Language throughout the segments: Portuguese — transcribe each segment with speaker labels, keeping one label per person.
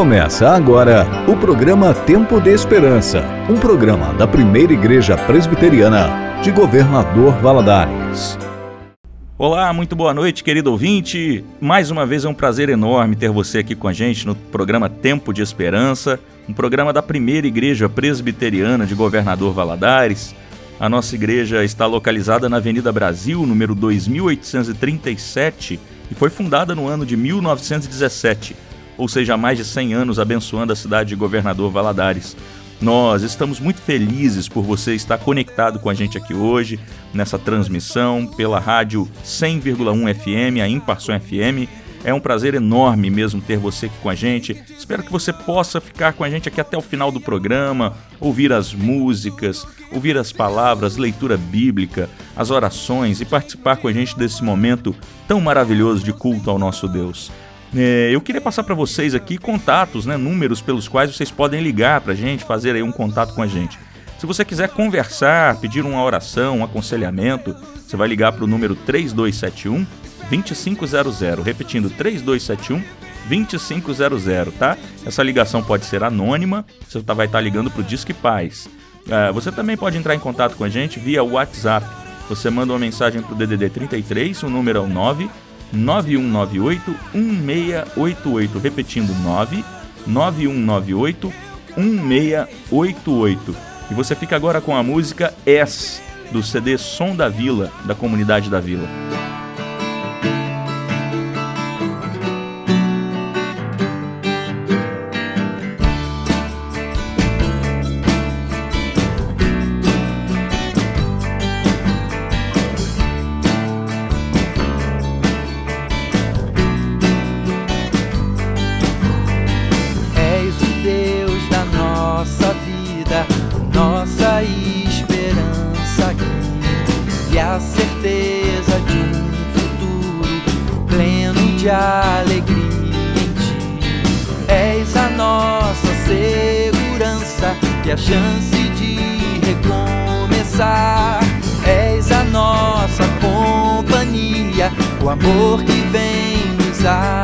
Speaker 1: Começa agora o programa Tempo de Esperança, um programa da primeira igreja presbiteriana de Governador Valadares.
Speaker 2: Olá, muito boa noite, querido ouvinte. Mais uma vez é um prazer enorme ter você aqui com a gente no programa Tempo de Esperança, um programa da primeira igreja presbiteriana de Governador Valadares. A nossa igreja está localizada na Avenida Brasil, número 2837, e foi fundada no ano de 1917 ou seja, há mais de 100 anos abençoando a cidade de Governador Valadares. Nós estamos muito felizes por você estar conectado com a gente aqui hoje, nessa transmissão, pela rádio 100,1 FM, a Imparção FM. É um prazer enorme mesmo ter você aqui com a gente. Espero que você possa ficar com a gente aqui até o final do programa, ouvir as músicas, ouvir as palavras, leitura bíblica, as orações e participar com a gente desse momento tão maravilhoso de culto ao nosso Deus. É, eu queria passar para vocês aqui contatos, né, números pelos quais vocês podem ligar para a gente, fazer aí um contato com a gente. Se você quiser conversar, pedir uma oração, um aconselhamento, você vai ligar para o número 3271 2500, repetindo 3271 2500, tá? Essa ligação pode ser anônima, você tá, vai estar tá ligando para o Disque Paz. É, você também pode entrar em contato com a gente via WhatsApp. Você manda uma mensagem para o DDD 33, o número é o 9 9198 1688. Repetindo, 9 9198 1688. E você fica agora com a música S, do CD Som da Vila, da comunidade da Vila.
Speaker 3: Amor que vem nos abraçar.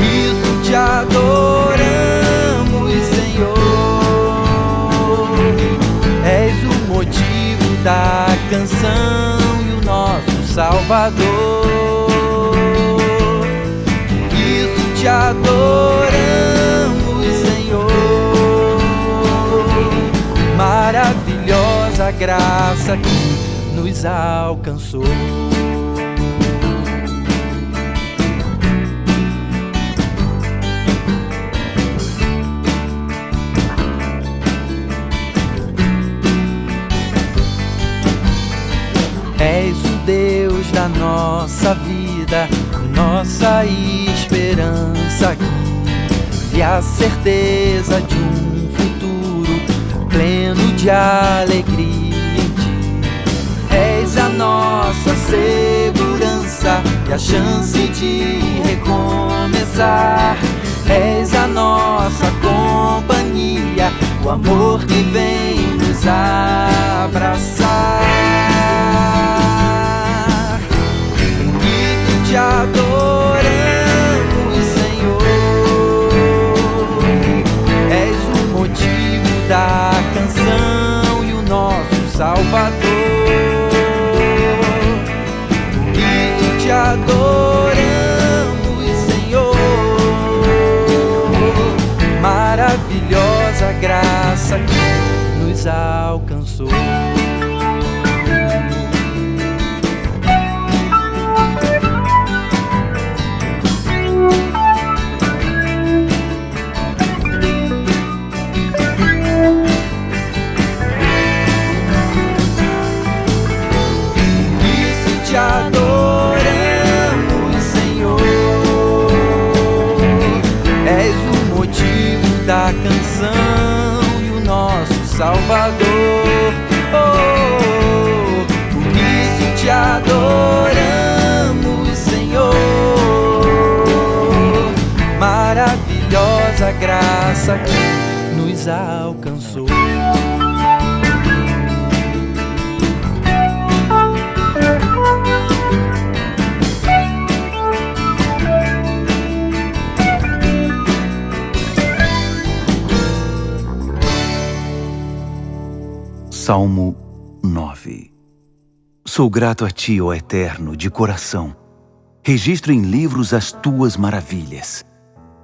Speaker 3: Isso te adoramos, Senhor. És o motivo da canção e o nosso Salvador te adoramos, Graça que nos alcançou. És o Deus da nossa vida nossa esperança aqui e a certeza de um futuro pleno de alegria nossa segurança e a chance de recomeçar. És a nossa companhia, o amor que vem nos abraçar. te adoramos, Senhor. És o motivo da canção e o nosso Salvador. Adoramos, Senhor. Maravilhosa graça que nos alcançou. graça que nos alcançou.
Speaker 4: Salmo 9 Sou grato a Ti, ó Eterno, de coração. Registro em livros as Tuas maravilhas.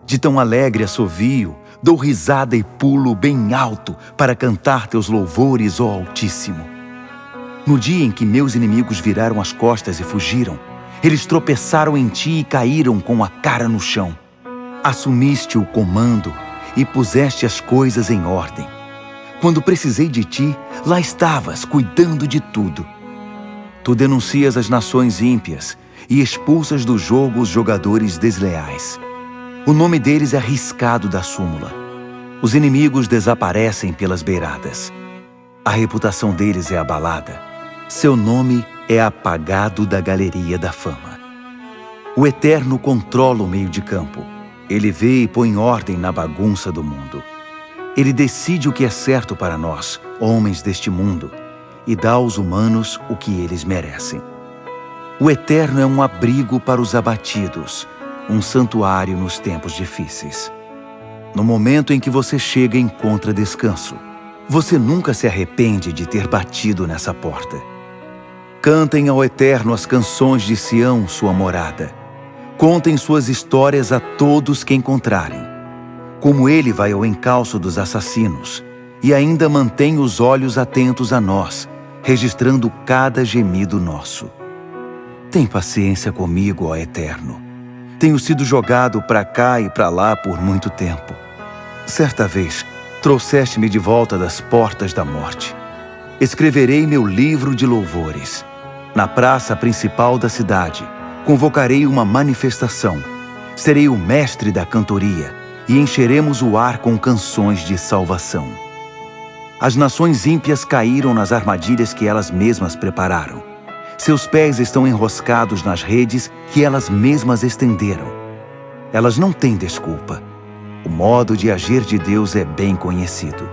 Speaker 4: De tão alegre assovio, dou risada e pulo bem alto para cantar Teus louvores, ó Altíssimo. No dia em que meus inimigos viraram as costas e fugiram, eles tropeçaram em Ti e caíram com a cara no chão. Assumiste o comando e puseste as coisas em ordem. Quando precisei de ti, lá estavas, cuidando de tudo. Tu denuncias as nações ímpias e expulsas do jogo os jogadores desleais. O nome deles é arriscado da súmula. Os inimigos desaparecem pelas beiradas. A reputação deles é abalada. Seu nome é apagado da galeria da fama. O Eterno controla o meio de campo. Ele vê e põe ordem na bagunça do mundo. Ele decide o que é certo para nós, homens deste mundo, e dá aos humanos o que eles merecem. O Eterno é um abrigo para os abatidos, um santuário nos tempos difíceis. No momento em que você chega, encontra descanso. Você nunca se arrepende de ter batido nessa porta. Cantem ao Eterno as canções de Sião, sua morada. Contem suas histórias a todos que encontrarem. Como ele vai ao encalço dos assassinos e ainda mantém os olhos atentos a nós, registrando cada gemido nosso. Tem paciência comigo, ó Eterno. Tenho sido jogado para cá e para lá por muito tempo. Certa vez, trouxeste-me de volta das portas da morte. Escreverei meu livro de louvores. Na praça principal da cidade, convocarei uma manifestação. Serei o mestre da cantoria e encheremos o ar com canções de salvação. As nações ímpias caíram nas armadilhas que elas mesmas prepararam. Seus pés estão enroscados nas redes que elas mesmas estenderam. Elas não têm desculpa. O modo de agir de Deus é bem conhecido.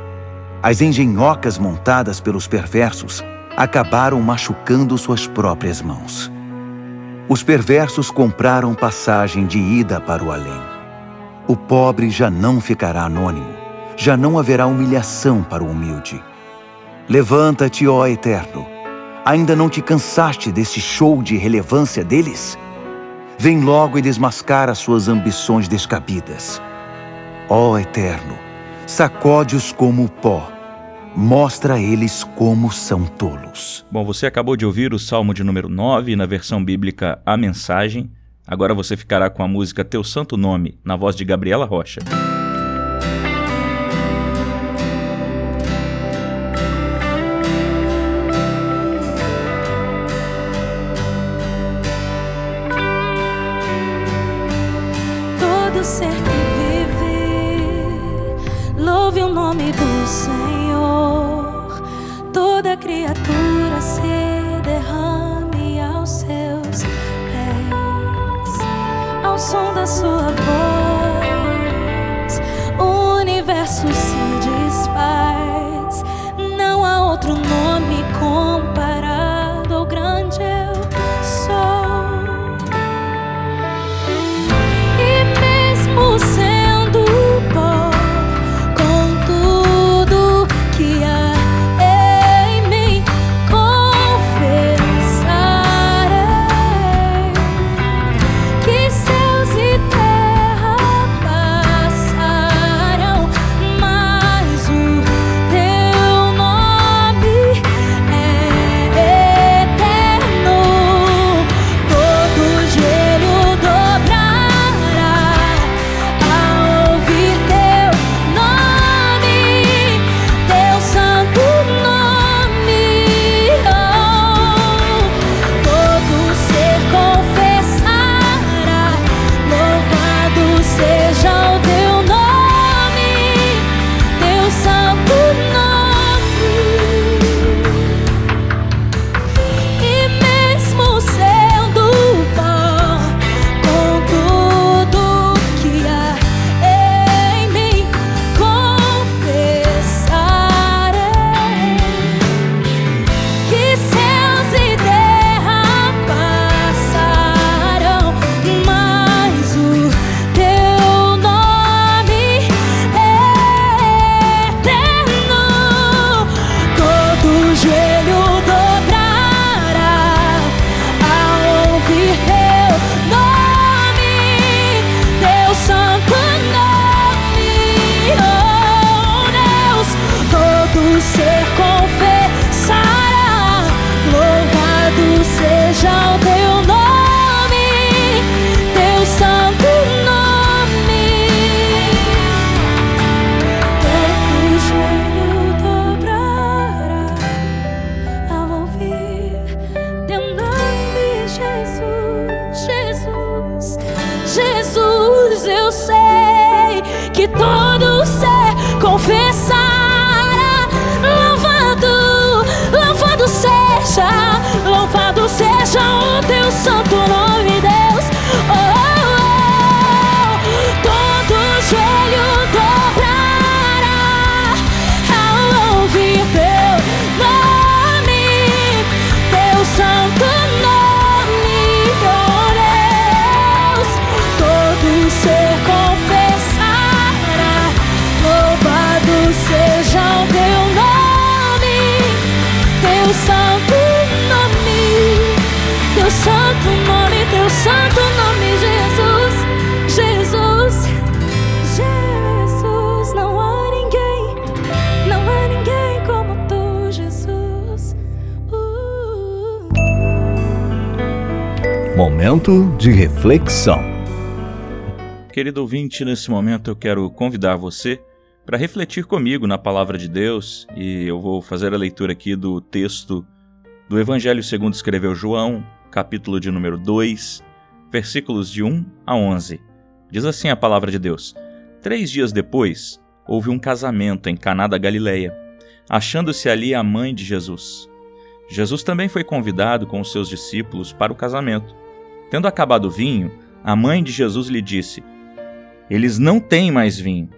Speaker 4: As engenhocas montadas pelos perversos acabaram machucando suas próprias mãos. Os perversos compraram passagem de ida para o além. O pobre já não ficará anônimo, já não haverá humilhação para o humilde. Levanta-te, ó Eterno. Ainda não te cansaste desse show de relevância deles? Vem logo e desmascara suas ambições descabidas. Ó Eterno, sacode-os como o pó mostra a eles como são tolos.
Speaker 2: Bom, você acabou de ouvir o Salmo de número 9 na versão bíblica A Mensagem. Agora você ficará com a música Teu Santo Nome, na voz de Gabriela Rocha.
Speaker 5: Senhor. Toda criatura se derrame aos seus pés, ao som da sua voz, o universo se
Speaker 1: reflexão.
Speaker 2: Querido ouvinte, nesse momento eu quero convidar você para refletir comigo na palavra de Deus e eu vou fazer a leitura aqui do texto do Evangelho segundo escreveu João, capítulo de número 2, versículos de 1 a 11. Diz assim a palavra de Deus: Três dias depois, houve um casamento em Caná da Galileia, achando-se ali a mãe de Jesus. Jesus também foi convidado com os seus discípulos para o casamento. Tendo acabado o vinho, a mãe de Jesus lhe disse: Eles não têm mais vinho.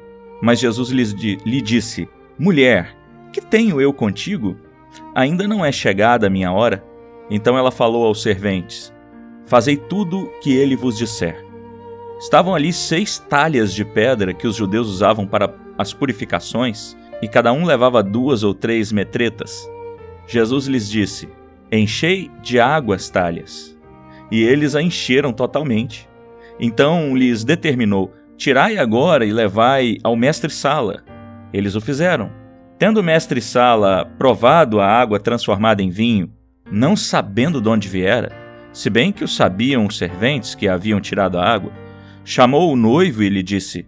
Speaker 2: Mas Jesus lhes di- lhe disse: Mulher, que tenho eu contigo? Ainda não é chegada a minha hora? Então ela falou aos serventes: Fazei tudo que ele vos disser. Estavam ali seis talhas de pedra que os judeus usavam para as purificações, e cada um levava duas ou três metretas. Jesus lhes disse: Enchei de água as talhas. E eles a encheram totalmente. Então lhes determinou: Tirai agora e levai ao mestre-sala. Eles o fizeram. Tendo o mestre-sala provado a água transformada em vinho, não sabendo de onde viera, se bem que o sabiam os serventes que haviam tirado a água, chamou o noivo e lhe disse: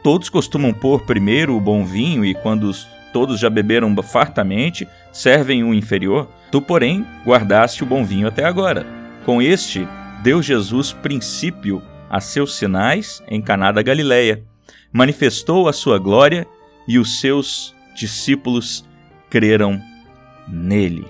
Speaker 2: Todos costumam pôr primeiro o bom vinho e quando os- todos já beberam fartamente, servem o inferior. Tu, porém, guardaste o bom vinho até agora. Com este, deu Jesus princípio a seus sinais em Caná da Galileia. Manifestou a sua glória e os seus discípulos creram nele.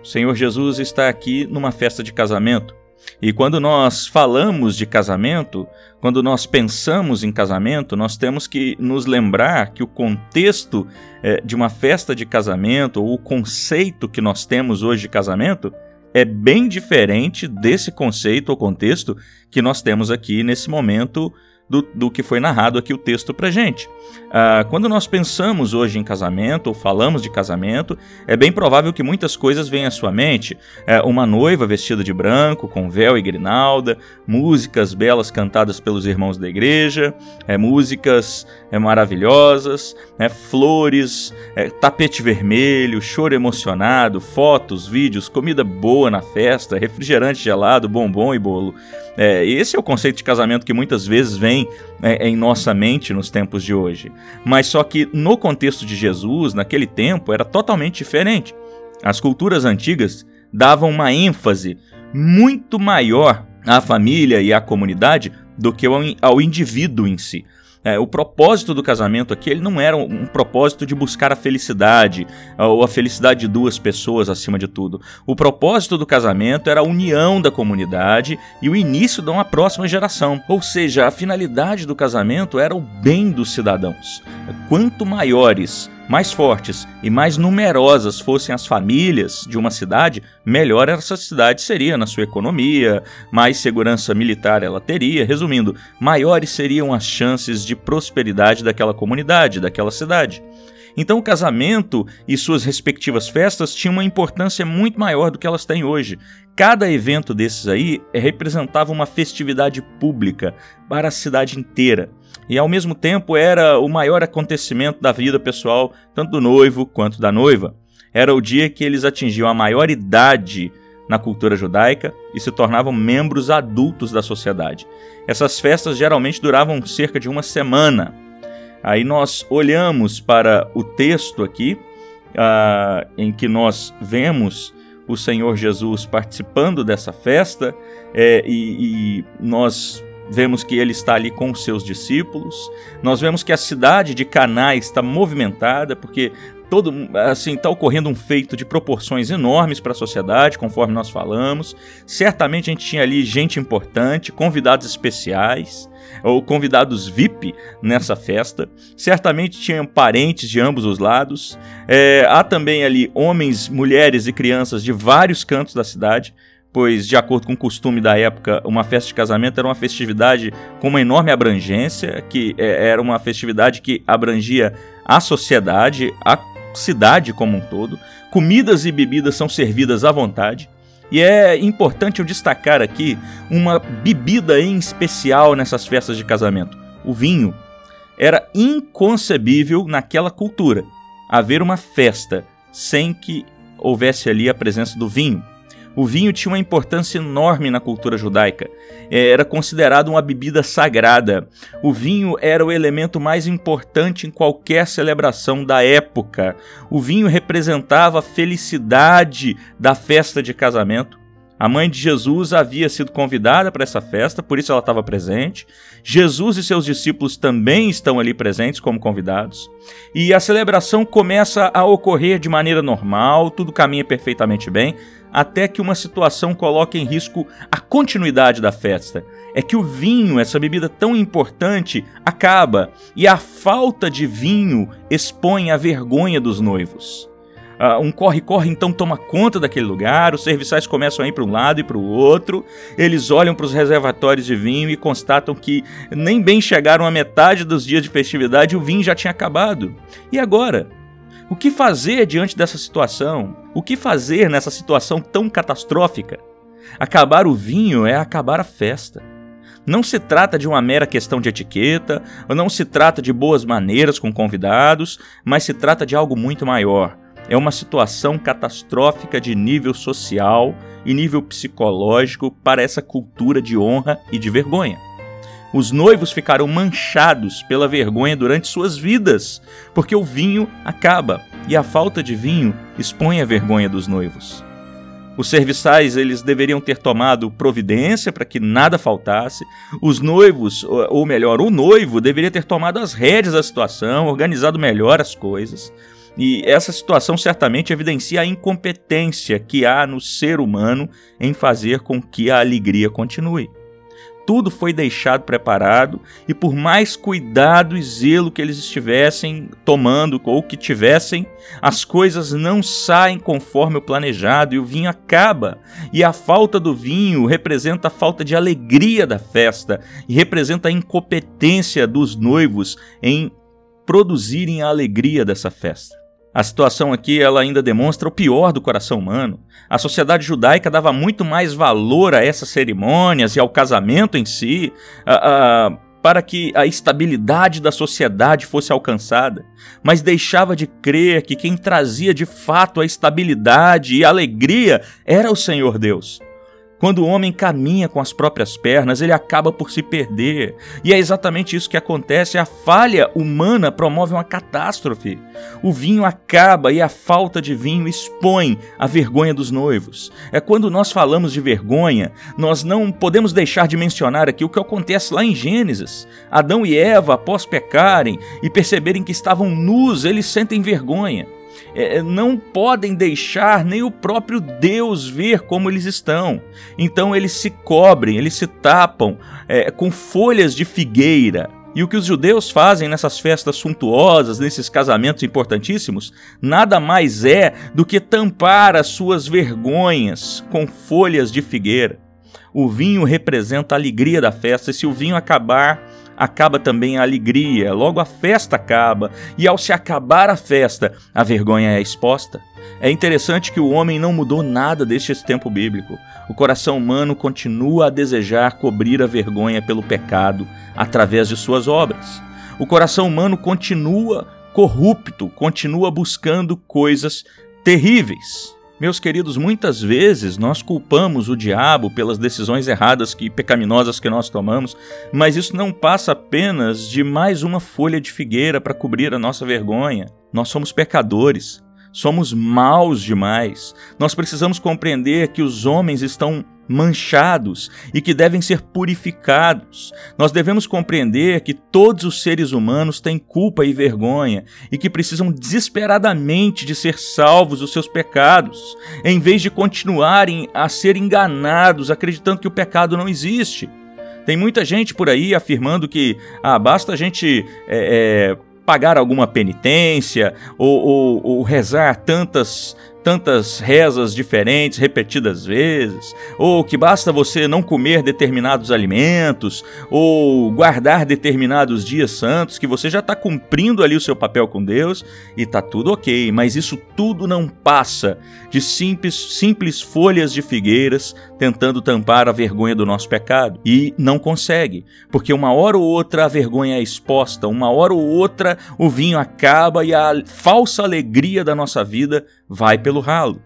Speaker 2: O Senhor Jesus está aqui numa festa de casamento. E quando nós falamos de casamento, quando nós pensamos em casamento, nós temos que nos lembrar que o contexto eh, de uma festa de casamento, ou o conceito que nós temos hoje de casamento, é bem diferente desse conceito ou contexto que nós temos aqui nesse momento do, do que foi narrado aqui o texto pra gente. Ah, quando nós pensamos hoje em casamento, ou falamos de casamento, é bem provável que muitas coisas venham à sua mente. É, uma noiva vestida de branco, com véu e grinalda, músicas belas cantadas pelos irmãos da igreja, é, músicas é, maravilhosas, é, flores, tapete vermelho, choro emocionado, fotos, vídeos, comida boa na festa, refrigerante gelado, bombom e bolo. Esse é o conceito de casamento que muitas vezes vem em nossa mente nos tempos de hoje. Mas só que no contexto de Jesus, naquele tempo, era totalmente diferente. As culturas antigas davam uma ênfase muito maior à família e à comunidade do que ao, indivíduo em si. É, o propósito do casamento aqui ele não era um, um propósito de buscar a felicidade ou a felicidade de duas pessoas acima de tudo. O propósito do casamento era a união da comunidade e o início de uma próxima geração. Ou seja, a finalidade do casamento era o bem dos cidadãos. Quanto maiores mais fortes e mais numerosas fossem as famílias de uma cidade, melhor essa cidade seria na sua economia, mais segurança militar ela teria. Resumindo, maiores seriam as chances de prosperidade daquela comunidade, daquela cidade. Então o casamento e suas respectivas festas tinham uma importância muito maior do que elas têm hoje. Cada evento desses aí representava uma festividade pública para a cidade inteira. E ao mesmo tempo era o maior acontecimento da vida pessoal, tanto do noivo quanto da noiva. Era o dia que eles atingiam a maior idade na cultura judaica e se tornavam membros adultos da sociedade. Essas festas geralmente duravam cerca de uma semana. Aí nós olhamos para o texto aqui, ah, em que nós vemos o Senhor Jesus participando dessa festa, é, e, e nós vemos que ele está ali com os seus discípulos. Nós vemos que a cidade de Caná está movimentada, porque todo assim está ocorrendo um feito de proporções enormes para a sociedade, conforme nós falamos. Certamente a gente tinha ali gente importante, convidados especiais ou convidados VIP nessa festa. Certamente tinham parentes de ambos os lados. É, há também ali homens, mulheres e crianças de vários cantos da cidade pois, de acordo com o costume da época, uma festa de casamento era uma festividade com uma enorme abrangência, que é, era uma festividade que abrangia a sociedade, a cidade como um todo. Comidas e bebidas são servidas à vontade. E é importante eu destacar aqui uma bebida em especial nessas festas de casamento: o vinho. Era inconcebível naquela cultura haver uma festa sem que houvesse ali a presença do vinho. O vinho tinha uma importância enorme na cultura judaica. É, era considerado uma bebida sagrada. O vinho era o elemento mais importante em qualquer celebração da época. O vinho representava a felicidade da festa de casamento. A mãe de Jesus havia sido convidada para essa festa, por isso ela estava presente. Jesus e seus discípulos também estão ali presentes como convidados. E a celebração começa a ocorrer de maneira normal, tudo caminha perfeitamente bem, até que uma situação coloque em risco a continuidade da festa. É que o vinho, essa bebida tão importante, acaba e a falta de vinho expõe a vergonha dos noivos. Uh, um corre-corre então toma conta daquele lugar, os serviçais começam a ir para um lado e para o outro, eles olham para os reservatórios de vinho e constatam que nem bem chegaram à metade dos dias de festividade o vinho já tinha acabado. E agora? O que fazer diante dessa situação? O que fazer nessa situação tão catastrófica? Acabar o vinho é acabar a festa. Não se trata de uma mera questão de etiqueta, não se trata de boas maneiras com convidados, mas se trata de algo muito maior é uma situação catastrófica de nível social e nível psicológico para essa cultura de honra e de vergonha. Os noivos ficarão manchados pela vergonha durante suas vidas, porque o vinho acaba e a falta de vinho expõe a vergonha dos noivos. Os serviçais eles deveriam ter tomado providência para que nada faltasse. Os noivos, ou melhor, o noivo deveria ter tomado as rédeas da situação, organizado melhor as coisas. E essa situação certamente evidencia a incompetência que há no ser humano em fazer com que a alegria continue. Tudo foi deixado preparado e, por mais cuidado e zelo que eles estivessem tomando ou que tivessem, as coisas não saem conforme o planejado e o vinho acaba. E a falta do vinho representa a falta de alegria da festa e representa a incompetência dos noivos em produzirem a alegria dessa festa. A situação aqui ela ainda demonstra o pior do coração humano. A sociedade judaica dava muito mais valor a essas cerimônias e ao casamento em si, para que a estabilidade da sociedade fosse alcançada, mas deixava de crer que quem trazia de fato a estabilidade e a alegria era o Senhor Deus. Quando o homem caminha com as próprias pernas, ele acaba por se perder. E é exatamente isso que acontece. A falha humana promove uma catástrofe. O vinho acaba e a falta de vinho expõe a vergonha dos noivos. É quando nós falamos de vergonha, nós não podemos deixar de mencionar aqui o que acontece lá em Gênesis. Adão e Eva, após pecarem e perceberem que estavam nus, eles sentem vergonha. É, é, não podem deixar nem o próprio Deus ver como eles estão. Então eles se cobrem, eles se tapam é, com folhas de figueira. E o que os judeus fazem nessas festas suntuosas, nesses casamentos importantíssimos, nada mais é do que tampar as suas vergonhas com folhas de figueira. O vinho representa a alegria da festa, e se o vinho acabar, acaba também a alegria, logo a festa acaba, e ao se acabar a festa, a vergonha é exposta. É interessante que o homem não mudou nada deste tempo bíblico. O coração humano continua a desejar cobrir a vergonha pelo pecado através de suas obras. O coração humano continua corrupto, continua buscando coisas terríveis. Meus queridos, muitas vezes nós culpamos o diabo pelas decisões erradas e pecaminosas que nós tomamos, mas isso não passa apenas de mais uma folha de figueira para cobrir a nossa vergonha. Nós somos pecadores, somos maus demais. Nós precisamos compreender que os homens estão manchados e que devem ser purificados. Nós devemos compreender que todos os seres humanos têm culpa e vergonha e que precisam desesperadamente de ser salvos dos seus pecados, em vez de continuarem a ser enganados acreditando que o pecado não existe. Tem muita gente por aí afirmando que ah, basta a gente é, é, pagar alguma penitência ou, ou, ou rezar tantas tantas rezas diferentes, repetidas vezes, ou que basta você não comer determinados alimentos, ou guardar determinados dias santos, que você já está cumprindo ali o seu papel com Deus e tá tudo ok, mas isso tudo não passa de simples, simples folhas de figueiras tentando tampar a vergonha do nosso pecado. E não consegue, porque uma hora ou outra a vergonha é exposta, uma hora ou outra o vinho acaba e a falsa alegria da nossa vida vai pelo ralo.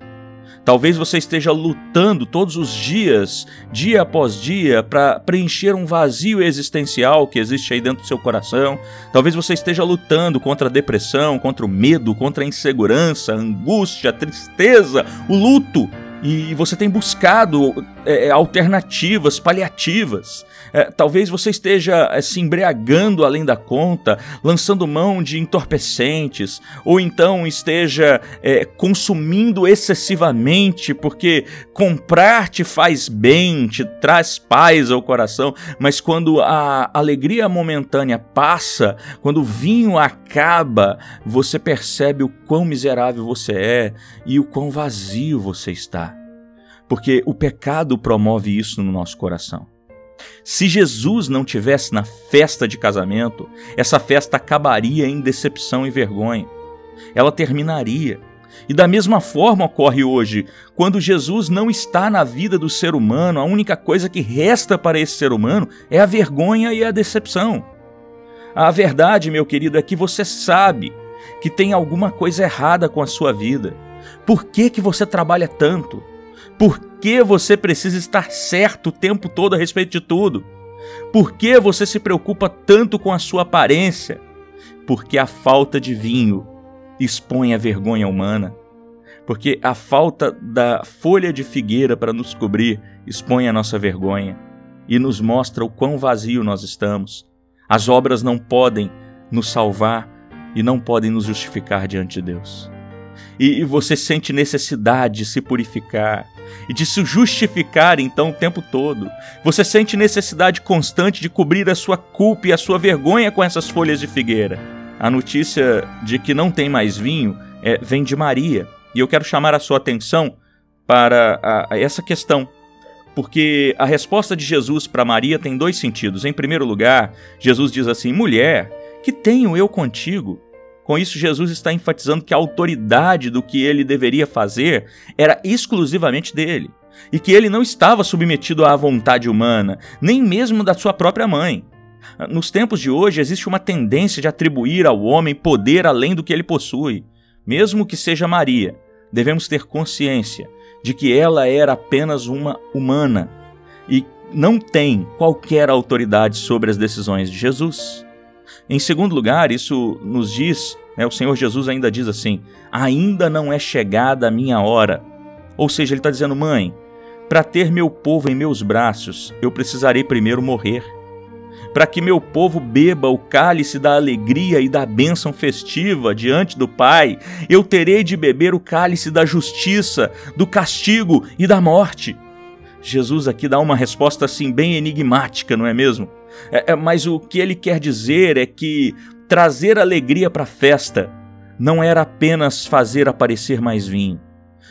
Speaker 2: Talvez você esteja lutando todos os dias, dia após dia, para preencher um vazio existencial que existe aí dentro do seu coração. Talvez você esteja lutando contra a depressão, contra o medo, contra a insegurança, a angústia, a tristeza, o luto e você tem buscado é, é, alternativas, paliativas. É, talvez você esteja é, se embriagando além da conta, lançando mão de entorpecentes, ou então esteja é, consumindo excessivamente, porque comprar te faz bem, te traz paz ao coração, mas quando a alegria momentânea passa, quando o vinho acaba, você percebe o quão miserável você é e o quão vazio você está porque o pecado promove isso no nosso coração. Se Jesus não tivesse na festa de casamento, essa festa acabaria em decepção e vergonha. Ela terminaria. E da mesma forma ocorre hoje, quando Jesus não está na vida do ser humano, a única coisa que resta para esse ser humano é a vergonha e a decepção. A verdade, meu querido, é que você sabe que tem alguma coisa errada com a sua vida. Por que, que você trabalha tanto? Por que você precisa estar certo o tempo todo a respeito de tudo? Por que você se preocupa tanto com a sua aparência? Porque a falta de vinho expõe a vergonha humana. Porque a falta da folha de figueira para nos cobrir expõe a nossa vergonha e nos mostra o quão vazio nós estamos. As obras não podem nos salvar e não podem nos justificar diante de Deus. E você sente necessidade de se purificar, e de se justificar então o tempo todo. Você sente necessidade constante de cobrir a sua culpa e a sua vergonha com essas folhas de figueira. A notícia de que não tem mais vinho é, vem de Maria, e eu quero chamar a sua atenção para a, a essa questão. Porque a resposta de Jesus para Maria tem dois sentidos. Em primeiro lugar, Jesus diz assim: Mulher, que tenho eu contigo? Com isso, Jesus está enfatizando que a autoridade do que ele deveria fazer era exclusivamente dele, e que ele não estava submetido à vontade humana, nem mesmo da sua própria mãe. Nos tempos de hoje, existe uma tendência de atribuir ao homem poder além do que ele possui. Mesmo que seja Maria, devemos ter consciência de que ela era apenas uma humana e não tem qualquer autoridade sobre as decisões de Jesus. Em segundo lugar, isso nos diz, né, o Senhor Jesus ainda diz assim: ainda não é chegada a minha hora. Ou seja, ele está dizendo, mãe, para ter meu povo em meus braços, eu precisarei primeiro morrer. Para que meu povo beba o cálice da alegria e da bênção festiva diante do Pai, eu terei de beber o cálice da justiça, do castigo e da morte. Jesus aqui dá uma resposta assim bem enigmática, não é mesmo? É, é, mas o que ele quer dizer é que trazer alegria para a festa não era apenas fazer aparecer mais vinho.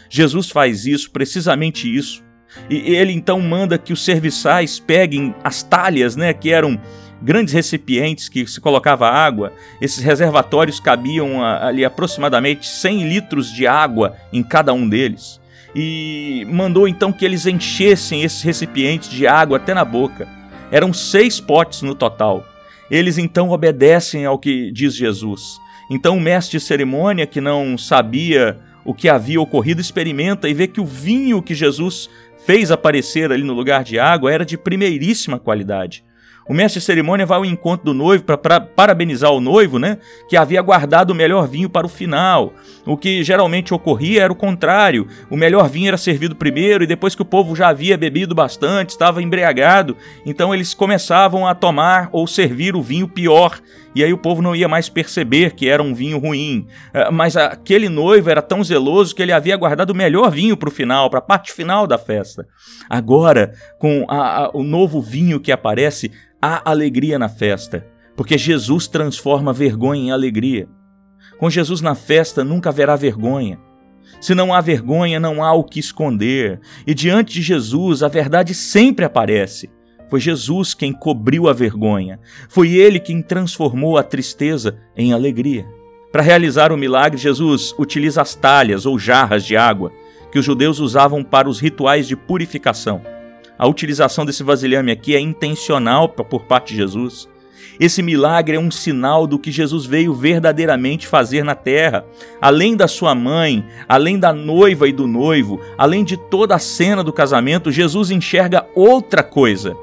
Speaker 2: Jesus faz isso, precisamente isso. E ele então manda que os serviçais peguem as talhas, né, que eram grandes recipientes que se colocava água. Esses reservatórios cabiam ali aproximadamente 100 litros de água em cada um deles e mandou então que eles enchessem esses recipientes de água até na boca. Eram seis potes no total. Eles então obedecem ao que diz Jesus. Então o mestre de cerimônia, que não sabia o que havia ocorrido, experimenta e vê que o vinho que Jesus fez aparecer ali no lugar de água era de primeiríssima qualidade. O mestre de cerimônia vai ao encontro do noivo para parabenizar o noivo, né? Que havia guardado o melhor vinho para o final. O que geralmente ocorria era o contrário. O melhor vinho era servido primeiro e depois que o povo já havia bebido bastante, estava embriagado, então eles começavam a tomar ou servir o vinho pior. E aí o povo não ia mais perceber que era um vinho ruim. É, mas aquele noivo era tão zeloso que ele havia guardado o melhor vinho para o final, para a parte final da festa. Agora, com a, a, o novo vinho que aparece, há alegria na festa, porque Jesus transforma vergonha em alegria. Com Jesus na festa nunca haverá vergonha. Se não há vergonha, não há o que esconder. E diante de Jesus, a verdade sempre aparece. Foi Jesus quem cobriu a vergonha. Foi ele quem transformou a tristeza em alegria. Para realizar o milagre, Jesus utiliza as talhas ou jarras de água que os judeus usavam para os rituais de purificação. A utilização desse vasilhame aqui é intencional por parte de Jesus. Esse milagre é um sinal do que Jesus veio verdadeiramente fazer na terra. Além da sua mãe, além da noiva e do noivo, além de toda a cena do casamento, Jesus enxerga outra coisa.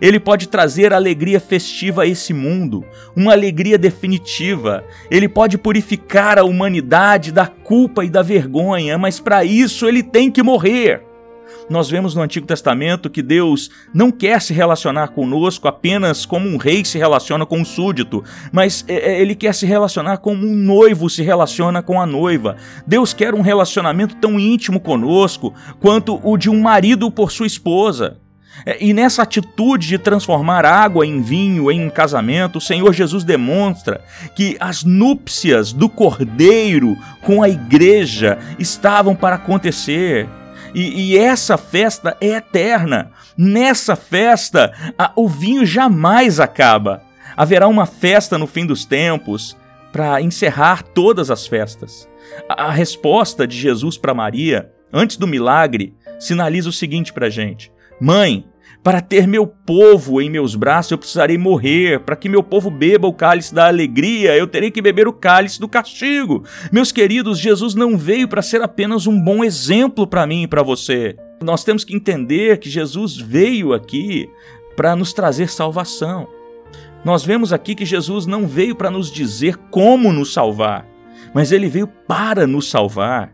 Speaker 2: Ele pode trazer alegria festiva a esse mundo, uma alegria definitiva. Ele pode purificar a humanidade da culpa e da vergonha, mas para isso ele tem que morrer. Nós vemos no Antigo Testamento que Deus não quer se relacionar conosco apenas como um rei se relaciona com um súdito, mas é, é, ele quer se relacionar como um noivo se relaciona com a noiva. Deus quer um relacionamento tão íntimo conosco quanto o de um marido por sua esposa. É, e nessa atitude de transformar água em vinho em casamento, o Senhor Jesus demonstra que as núpcias do Cordeiro com a igreja estavam para acontecer. E, e essa festa é eterna. Nessa festa, a, o vinho jamais acaba. Haverá uma festa no fim dos tempos para encerrar todas as festas. A, a resposta de Jesus para Maria, antes do milagre, sinaliza o seguinte para a gente: Mãe, para ter meu povo em meus braços, eu precisarei morrer. Para que meu povo beba o cálice da alegria, eu terei que beber o cálice do castigo. Meus queridos, Jesus não veio para ser apenas um bom exemplo para mim e para você. Nós temos que entender que Jesus veio aqui para nos trazer salvação. Nós vemos aqui que Jesus não veio para nos dizer como nos salvar, mas ele veio para nos salvar.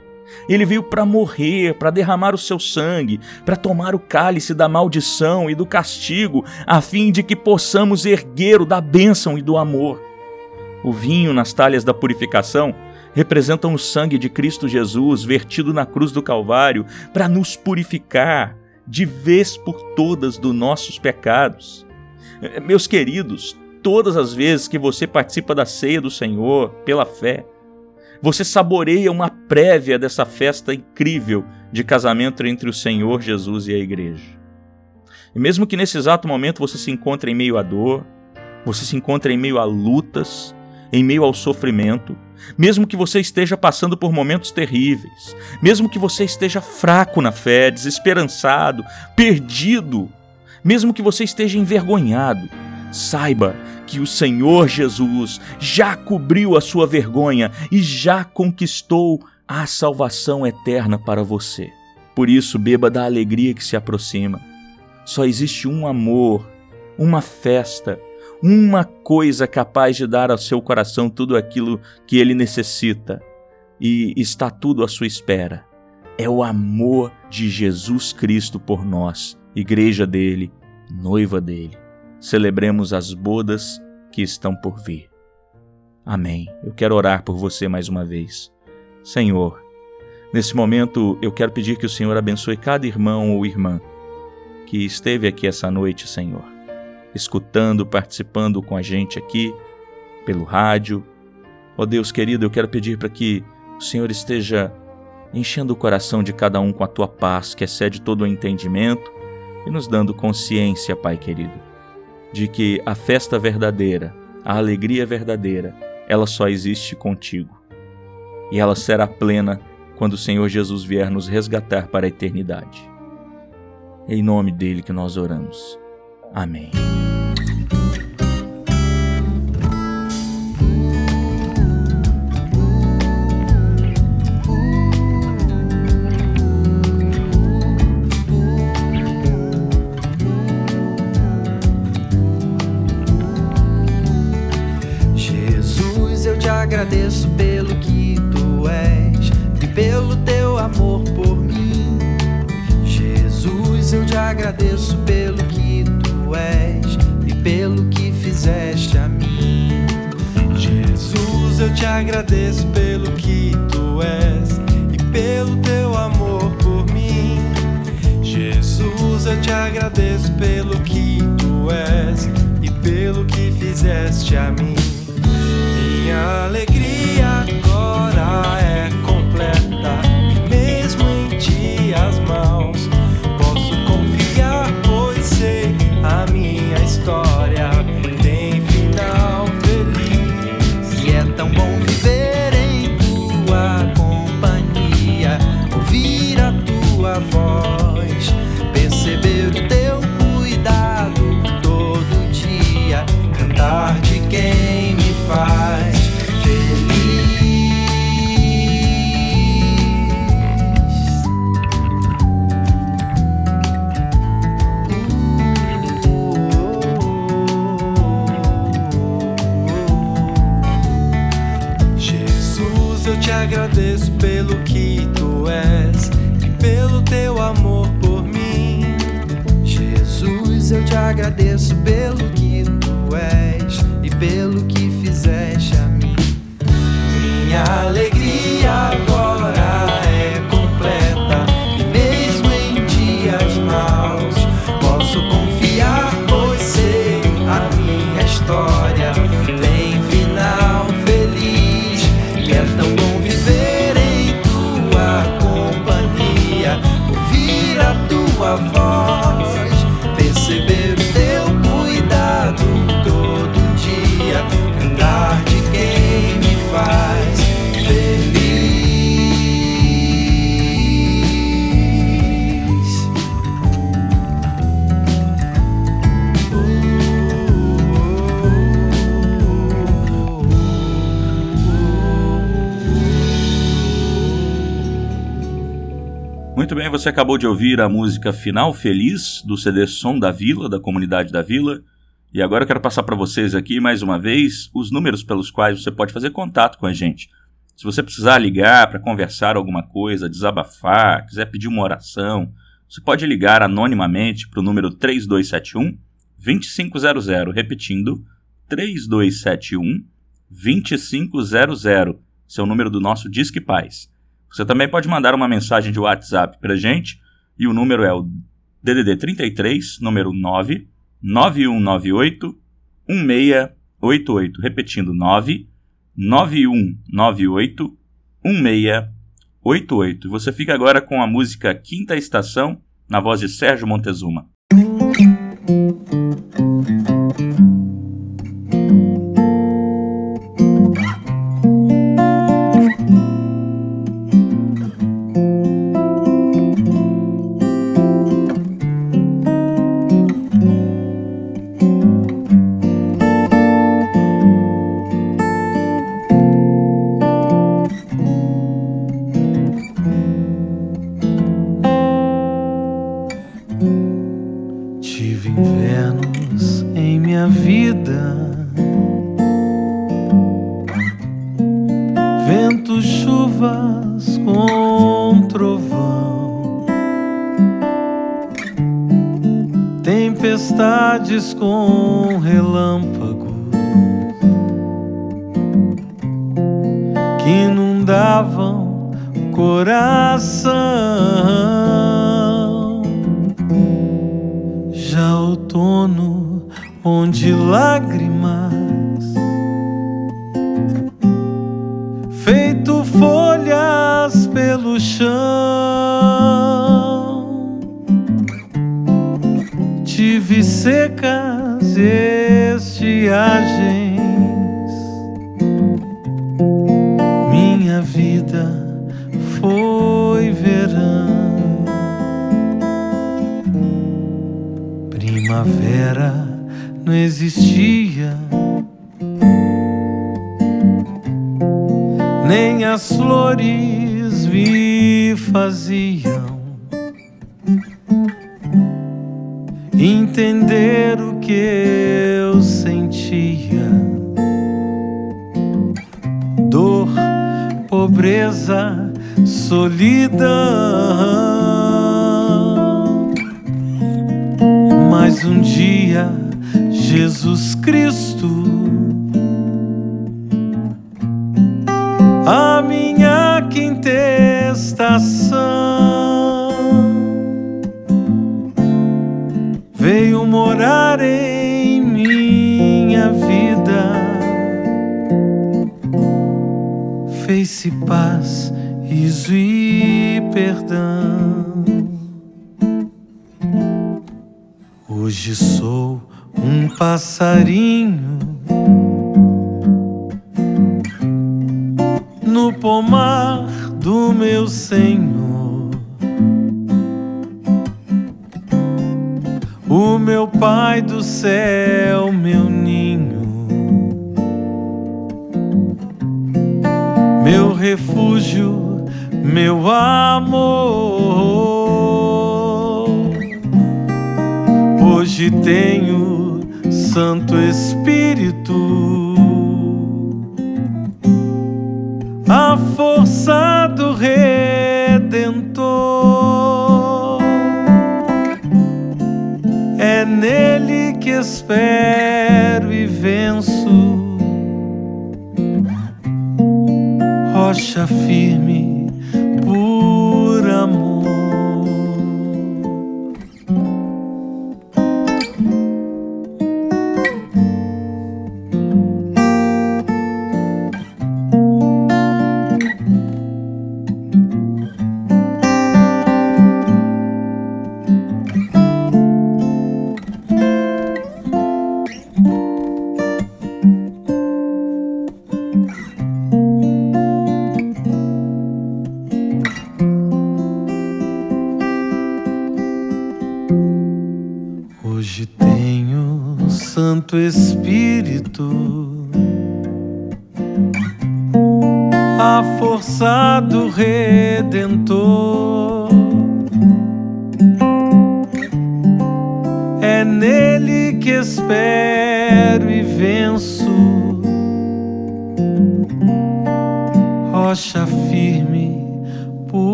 Speaker 2: Ele veio para morrer, para derramar o seu sangue, para tomar o cálice da maldição e do castigo, a fim de que possamos erguer o da bênção e do amor. O vinho nas talhas da purificação representam o sangue de Cristo Jesus vertido na cruz do Calvário para nos purificar de vez por todas dos nossos pecados. Meus queridos, todas as vezes que você participa da ceia do Senhor pela fé, você saboreia uma prévia dessa festa incrível de casamento entre o Senhor Jesus e a igreja. E mesmo que nesse exato momento você se encontre em meio à dor, você se encontre em meio a lutas, em meio ao sofrimento, mesmo que você esteja passando por momentos terríveis, mesmo que você esteja fraco na fé, desesperançado, perdido, mesmo que você esteja envergonhado, saiba que o Senhor Jesus já cobriu a sua vergonha e já conquistou a salvação eterna para você. Por isso, beba da alegria que se aproxima. Só existe um amor, uma festa, uma coisa capaz de dar ao seu coração tudo aquilo que ele necessita e está tudo à sua espera. É o amor de Jesus Cristo por nós, igreja dele, noiva dele celebremos as bodas que estão por vir. Amém. Eu quero orar por você mais uma vez. Senhor, nesse momento eu quero pedir que o Senhor abençoe cada irmão ou irmã que esteve aqui essa noite, Senhor, escutando, participando com a gente aqui pelo rádio. Ó oh Deus querido, eu quero pedir para que o Senhor esteja enchendo o coração de cada um com a tua paz, que excede todo o entendimento, e nos dando consciência, Pai querido, de que a festa verdadeira, a alegria verdadeira, ela só existe contigo. E ela será plena quando o Senhor Jesus vier nos resgatar para a eternidade. É em nome dele que nós oramos. Amém. Você acabou de ouvir a música Final Feliz do CD Som da Vila, da comunidade da Vila. E agora eu quero passar para vocês aqui mais uma vez os números pelos quais você pode fazer contato com a gente. Se você precisar ligar para conversar alguma coisa, desabafar, quiser pedir uma oração, você pode ligar anonimamente para o número 3271 2500, repetindo 3271 2500, seu número do nosso Disque Paz. Você também pode mandar uma mensagem de WhatsApp para gente e o número é o DDD 33, número 9 9198 1688. Repetindo, 9 9198 1688. E você fica agora com a música Quinta Estação, na voz de Sérgio Montezuma.
Speaker 6: Tempestades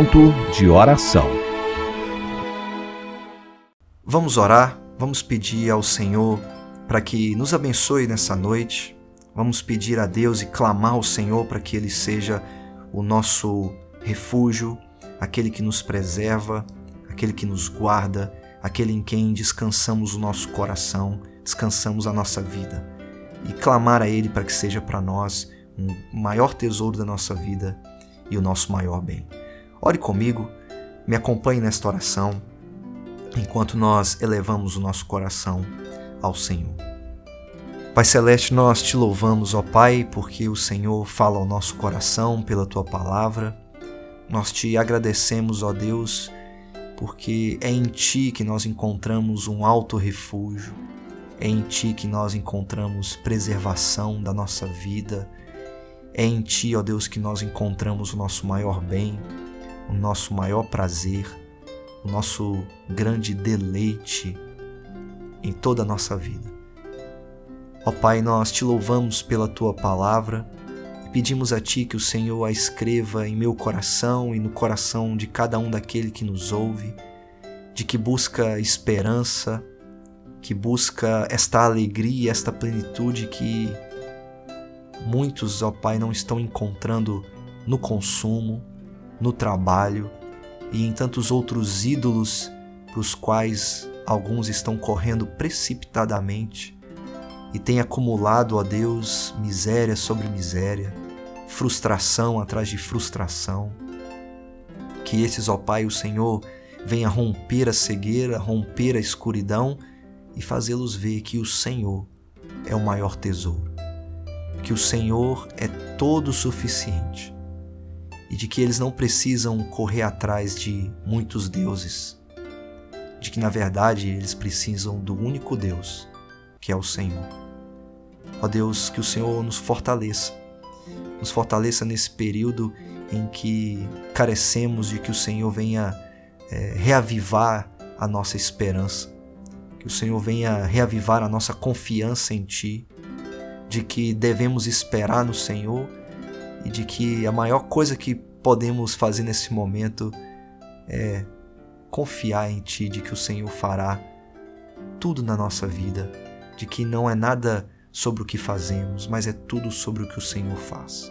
Speaker 1: Momento de oração.
Speaker 7: Vamos orar, vamos pedir ao Senhor para que nos abençoe nessa noite. Vamos pedir a Deus e clamar ao Senhor para que Ele seja o nosso refúgio, aquele que nos preserva, aquele que nos guarda, aquele em quem descansamos o nosso coração, descansamos a nossa vida. E clamar a Ele para que seja para nós um maior tesouro da nossa vida e o nosso maior bem. Ore comigo, me acompanhe nesta oração, enquanto nós elevamos o nosso coração ao Senhor. Pai Celeste, nós te louvamos, ó Pai, porque o Senhor fala ao nosso coração pela tua palavra. Nós te agradecemos, ó Deus, porque é em ti que nós encontramos um alto refúgio, é em ti que nós encontramos preservação da nossa vida, é em ti, ó Deus, que nós encontramos o nosso maior bem, o nosso maior prazer, o nosso grande deleite em toda a nossa vida. Ó Pai, nós te louvamos pela tua palavra e pedimos a ti que o Senhor a escreva em meu coração e no coração de cada um daquele que nos ouve, de que busca esperança, que busca esta alegria, esta plenitude que muitos, ó Pai, não estão encontrando no consumo, no trabalho e em tantos outros ídolos para os quais alguns estão correndo precipitadamente e têm acumulado, ó Deus, miséria sobre miséria, frustração atrás de frustração. Que esses, ó Pai, o Senhor venha romper a cegueira, romper a escuridão e fazê-los ver que o Senhor é o maior tesouro, que o Senhor é todo suficiente e de que eles não precisam correr atrás de muitos deuses, de que na verdade eles precisam do único Deus, que é o Senhor. Ó Deus, que o Senhor nos fortaleça, nos fortaleça nesse período em que carecemos de que o Senhor venha é, reavivar a nossa esperança, que o Senhor venha reavivar a nossa confiança em Ti, de que devemos esperar no Senhor e de que a maior coisa que podemos fazer nesse momento é confiar em Ti, de que o Senhor fará tudo na nossa vida, de que não é nada sobre o que fazemos, mas é tudo sobre o que o Senhor faz.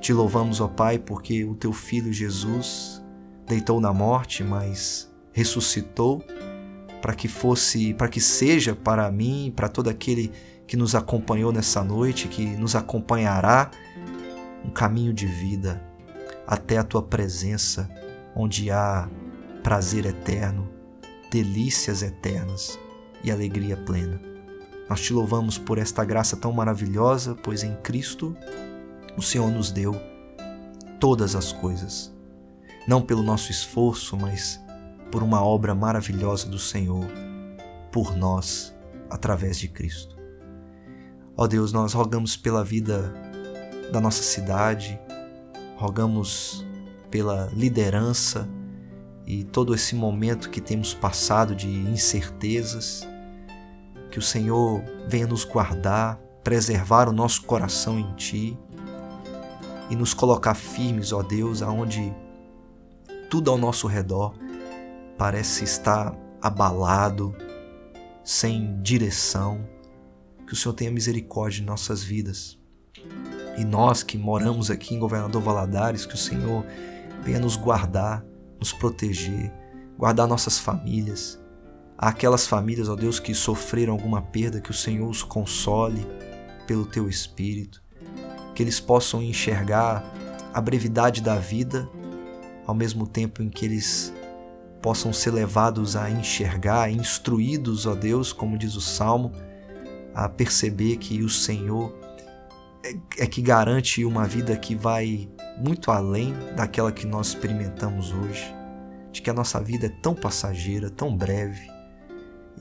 Speaker 7: Te louvamos, ó Pai, porque o teu filho Jesus deitou na morte, mas ressuscitou para que fosse, para que seja para mim, para todo aquele que nos acompanhou nessa noite, que nos acompanhará um caminho de vida até a tua presença, onde há prazer eterno, delícias eternas e alegria plena. Nós te louvamos por esta graça tão maravilhosa, pois em Cristo o Senhor nos deu todas as coisas, não pelo nosso esforço, mas por uma obra maravilhosa do Senhor, por nós, através de Cristo. Ó Deus, nós rogamos pela vida da nossa cidade, rogamos pela liderança e todo esse momento que temos passado de incertezas, que o Senhor venha nos guardar, preservar o nosso coração em Ti e nos colocar firmes, ó Deus, aonde tudo ao nosso redor parece estar abalado, sem direção. Que o Senhor tenha misericórdia de nossas vidas. E nós que moramos aqui em Governador Valadares, que o Senhor venha nos guardar, nos proteger, guardar nossas famílias. Aquelas famílias, ó Deus, que sofreram alguma perda, que o Senhor os console pelo teu espírito que eles possam enxergar a brevidade da vida, ao mesmo tempo em que eles possam ser levados a enxergar, instruídos, ó Deus, como diz o Salmo, a perceber que o Senhor é, é que garante uma vida que vai muito além daquela que nós experimentamos hoje, de que a nossa vida é tão passageira, tão breve,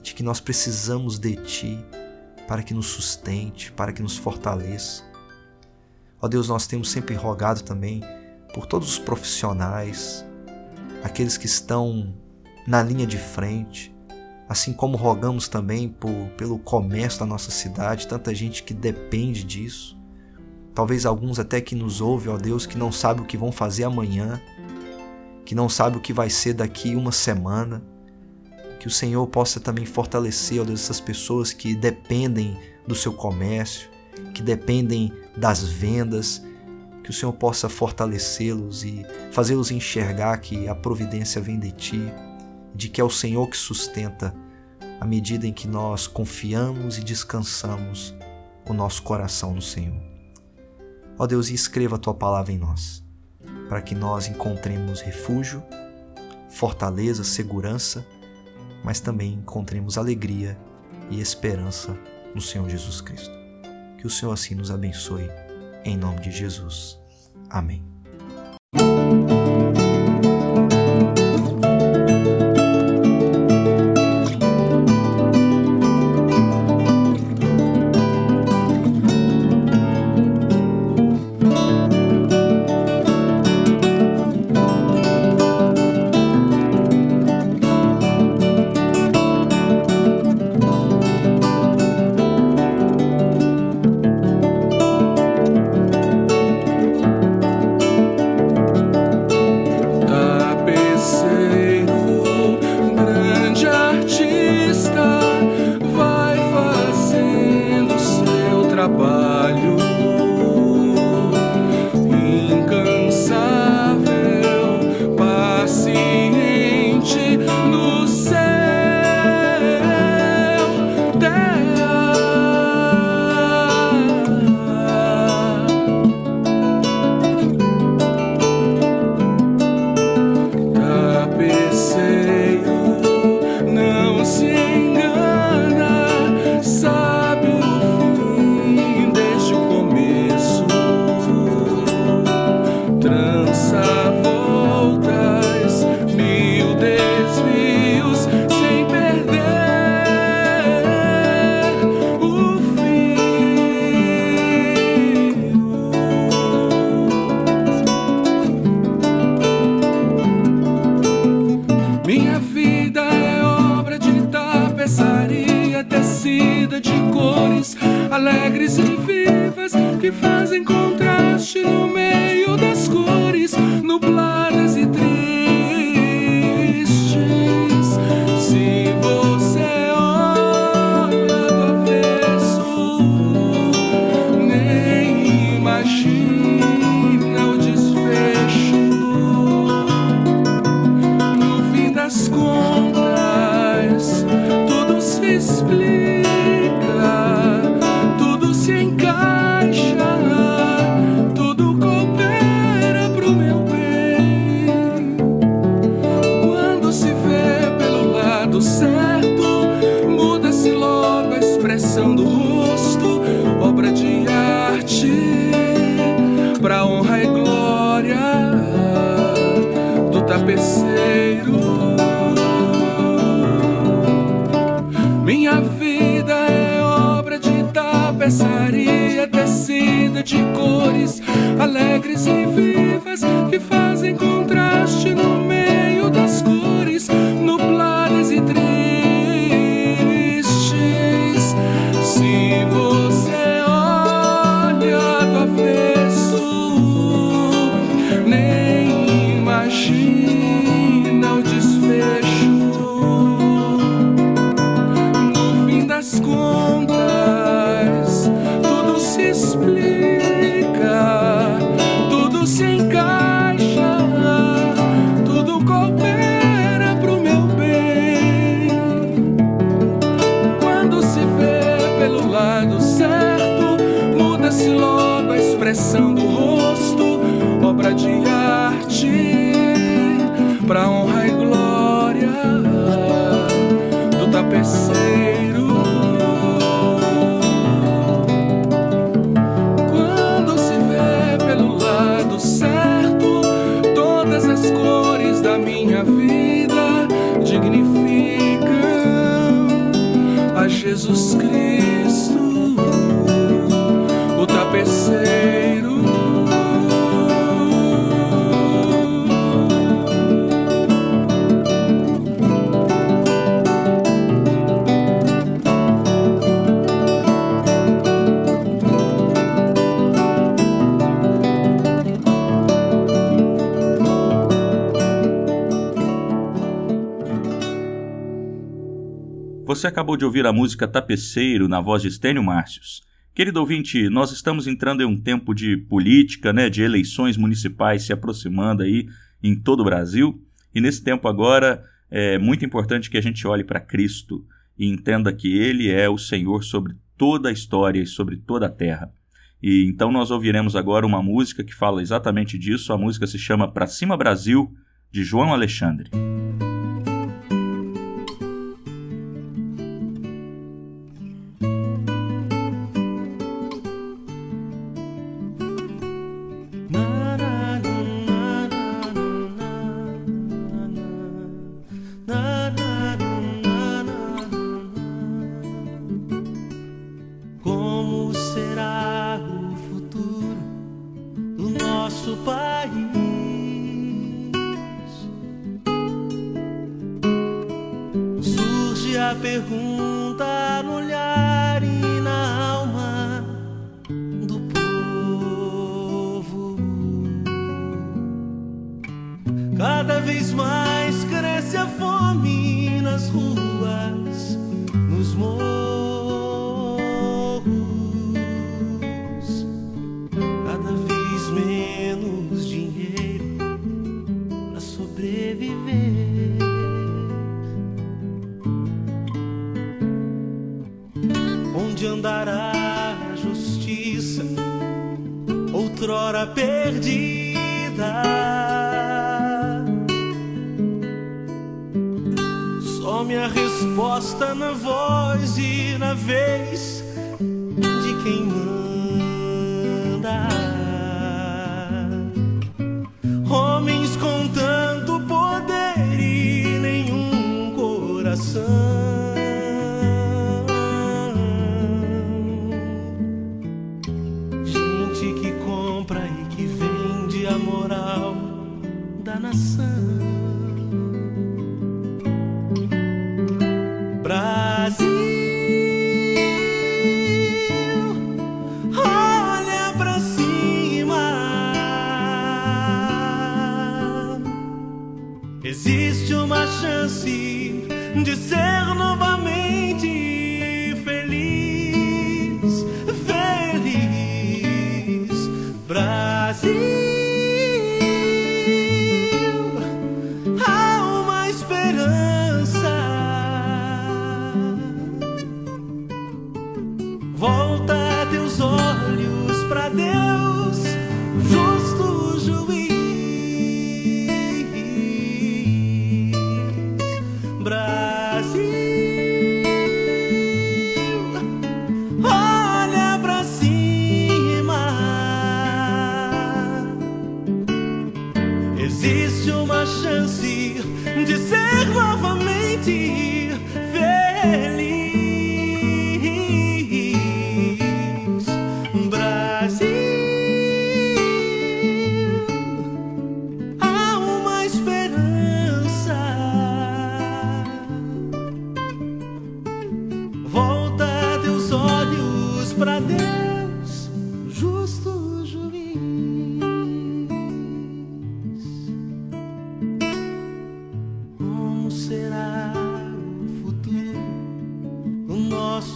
Speaker 7: de que nós precisamos de Ti para que nos sustente, para que nos fortaleça. Ó Deus, nós temos sempre rogado também por todos os profissionais, aqueles que estão na linha de frente, assim como rogamos também por, pelo comércio da nossa cidade, tanta gente que depende disso. Talvez alguns até que nos ouvem, ó Deus, que não sabe o que vão fazer amanhã, que não sabe o que vai ser daqui uma semana. Que o Senhor possa também fortalecer, ó Deus, essas pessoas que dependem do seu comércio, que dependem das vendas, que o Senhor possa fortalecê-los e fazê-los enxergar que a providência vem de Ti, de que é o Senhor que sustenta à medida em que nós confiamos e descansamos o nosso coração no Senhor. Ó Deus, e escreva a Tua palavra em nós, para que nós encontremos refúgio, fortaleza, segurança, mas também encontremos alegria e esperança no Senhor Jesus Cristo. Que o Senhor assim nos abençoe. Em nome de Jesus. Amém.
Speaker 8: capaz. Você
Speaker 6: acabou de ouvir a música Tapeceiro na voz de Estênio Márcios. Querido ouvinte, nós estamos entrando em um tempo de política, né, de eleições municipais se aproximando aí em todo o Brasil. E nesse tempo agora é muito importante que a gente olhe para Cristo e entenda que Ele é o Senhor sobre toda a história e sobre toda a terra. E então nós ouviremos agora uma música que fala exatamente disso. A música se chama Pra Cima Brasil, de João Alexandre.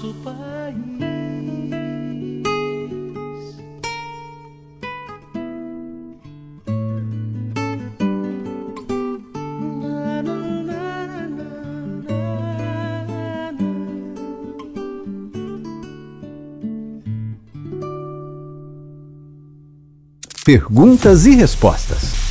Speaker 9: Nosso país? Na, na, na.
Speaker 1: Perguntas e respostas.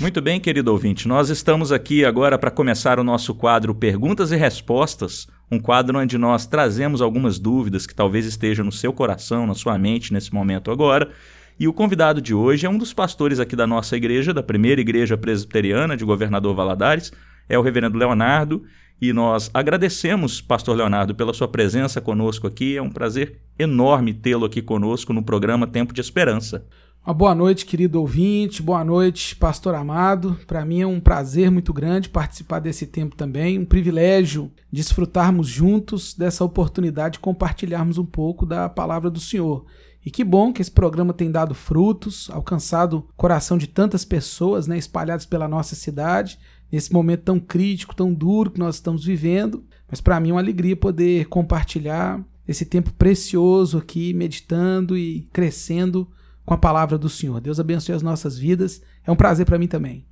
Speaker 2: Muito bem, querido ouvinte, nós estamos aqui agora para começar o nosso quadro Perguntas e Respostas, um quadro onde nós trazemos algumas dúvidas que talvez estejam no seu coração, na sua mente nesse momento agora. E o convidado de hoje é um dos pastores aqui da nossa igreja, da primeira igreja presbiteriana de Governador Valadares, é o reverendo Leonardo, e nós agradecemos, pastor Leonardo, pela sua presença conosco aqui. É um prazer enorme tê-lo aqui conosco no programa Tempo de Esperança.
Speaker 10: Uma boa noite, querido ouvinte. Boa noite, pastor amado. Para mim é um prazer muito grande participar desse tempo também, um privilégio desfrutarmos juntos dessa oportunidade de compartilharmos um pouco da palavra do Senhor. E que bom que esse programa tem dado frutos, alcançado o coração de tantas pessoas, né, espalhadas pela nossa cidade, nesse momento tão crítico, tão duro que nós estamos vivendo. Mas para mim é uma alegria poder compartilhar esse tempo precioso aqui, meditando e crescendo com a palavra do Senhor. Deus abençoe as nossas vidas. É um prazer para mim também.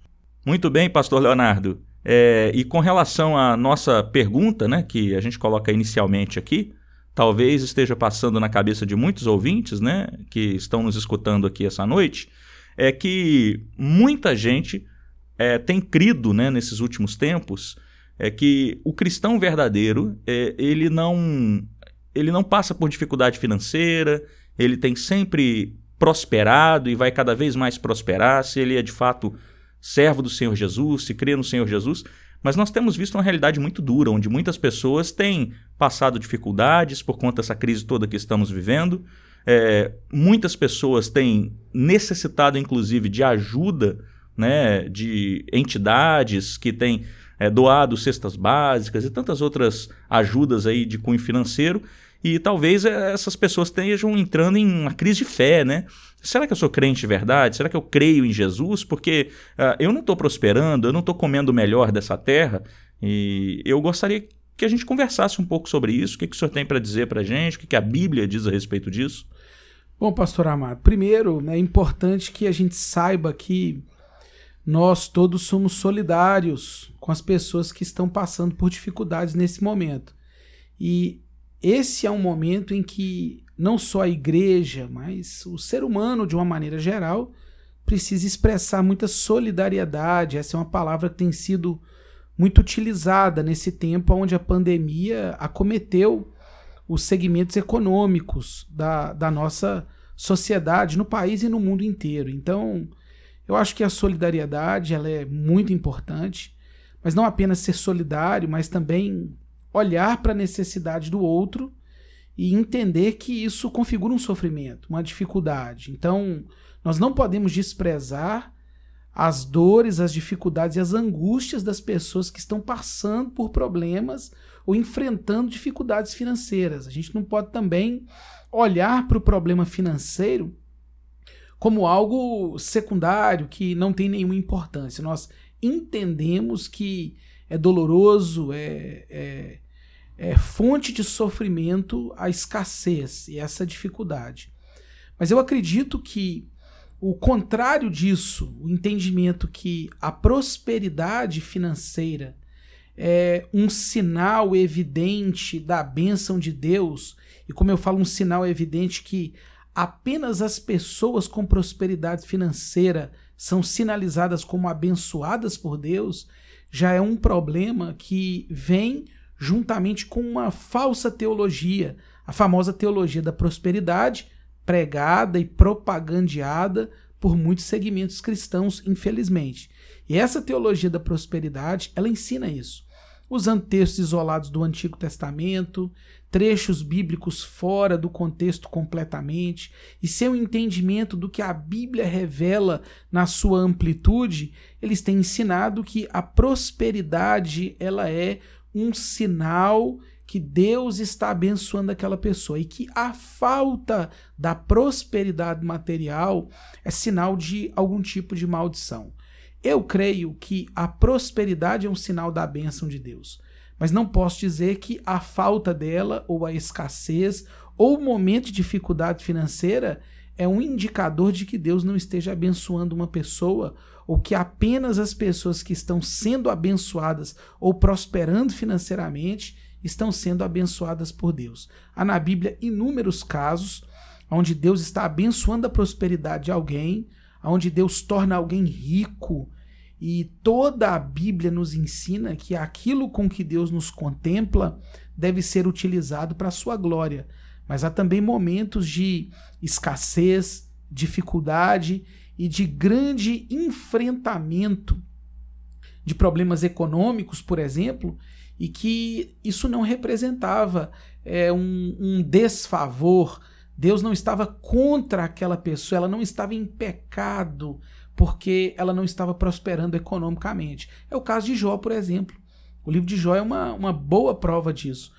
Speaker 2: Muito bem, pastor Leonardo. É, e com relação à nossa pergunta, né, que a gente coloca inicialmente aqui, talvez esteja passando na cabeça de muitos ouvintes, né, que estão nos escutando aqui essa noite, é que muita gente é, tem crido, né, nesses últimos tempos, é que o cristão verdadeiro, é, ele não ele não passa por dificuldade financeira, ele tem sempre prosperado e vai cada vez mais prosperar, se ele é de fato servo do Senhor Jesus, se crê no Senhor Jesus. Mas nós temos visto uma realidade muito dura, onde muitas pessoas têm passado dificuldades por conta dessa crise toda que estamos vivendo. É, muitas pessoas têm necessitado, inclusive, de ajuda né, de entidades que têm é, doado cestas básicas e tantas outras ajudas aí de cunho financeiro. E talvez é, essas pessoas estejam entrando em uma crise de fé, né? Será que eu sou crente de verdade? Será que eu creio em Jesus? Porque uh, eu não estou prosperando, eu não estou comendo o melhor dessa terra. E eu gostaria que a gente conversasse um pouco sobre isso. O que, que o senhor tem para dizer para a gente? O que, que a Bíblia diz a respeito disso?
Speaker 10: Bom, pastor Amado, primeiro né, é importante que a gente saiba que nós todos somos solidários com as pessoas que estão passando por dificuldades nesse momento. E esse é um momento em que não só a igreja, mas o ser humano, de uma maneira geral, precisa expressar muita solidariedade. Essa é uma palavra que tem sido muito utilizada nesse tempo onde a pandemia acometeu os segmentos econômicos da, da nossa sociedade no país e no mundo inteiro. Então, eu acho que a solidariedade ela é muito importante, mas não apenas ser solidário, mas também olhar para a necessidade do outro e entender que isso configura um sofrimento, uma dificuldade. Então, nós não podemos desprezar as dores, as dificuldades e as angústias das pessoas que estão passando por problemas ou enfrentando dificuldades financeiras. A gente não pode também olhar para o problema financeiro como algo secundário que não tem nenhuma importância. Nós entendemos que é doloroso, é, é, é fonte de sofrimento a escassez e essa dificuldade. Mas eu acredito que o contrário disso, o entendimento que a prosperidade financeira é, um sinal evidente da bênção de Deus, e como eu falo, um sinal evidente que apenas as pessoas com prosperidade financeira são sinalizadas como abençoadas por Deus, já é um problema que vem juntamente com uma falsa teologia, a famosa teologia da prosperidade, pregada e propagandeada por muitos segmentos cristãos, infelizmente. E essa teologia da prosperidade, ela ensina isso, usando textos isolados do Antigo Testamento, trechos bíblicos fora do contexto completamente, e seu entendimento do que a Bíblia revela na sua amplitude, eles têm ensinado que a prosperidade ela é um sinal que Deus está abençoando aquela pessoa e que a falta da prosperidade material é sinal de algum tipo de maldição. Eu creio que a prosperidade é um sinal da bênção de Deus, mas não posso dizer que a falta dela, ou a escassez, ou o momento de dificuldade financeira é um indicador de que Deus não esteja abençoando uma pessoa, ou que apenas as pessoas que estão sendo abençoadas ou prosperando financeiramente estão sendo abençoadas por Deus. Há na Bíblia inúmeros casos onde Deus está abençoando a prosperidade de alguém, onde Deus torna alguém rico. E toda a Bíblia nos ensina que aquilo com que Deus nos contempla deve ser utilizado para a sua glória. Mas há também momentos de escassez, dificuldade e de grande enfrentamento de problemas econômicos, por exemplo, e que isso não representava é, um, um desfavor. Deus não estava contra aquela pessoa, ela não estava em pecado porque ela não estava prosperando economicamente. É o caso de Jó, por exemplo. O livro de Jó é uma, uma boa prova disso.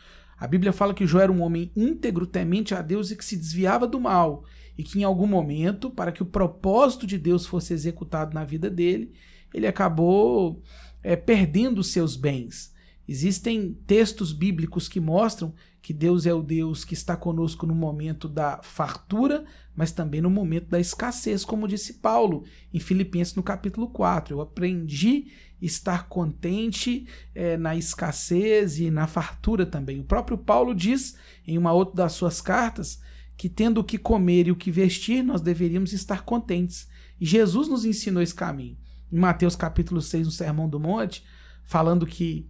Speaker 10: A Bíblia fala que Jó era um homem íntegro, temente a Deus e que se desviava do mal, e que em algum momento, para que o propósito de Deus fosse executado na vida dele, ele acabou é, perdendo seus bens. Existem textos bíblicos que mostram que Deus é o Deus que está conosco no momento da fartura, mas também no momento da escassez, como disse Paulo em Filipenses no capítulo 4. Eu aprendi estar contente é, na escassez e na fartura também. O próprio Paulo diz em uma outra das suas cartas que, tendo o que comer e o que vestir, nós deveríamos estar contentes. E Jesus nos ensinou esse caminho. Em Mateus capítulo 6, no Sermão do Monte, falando que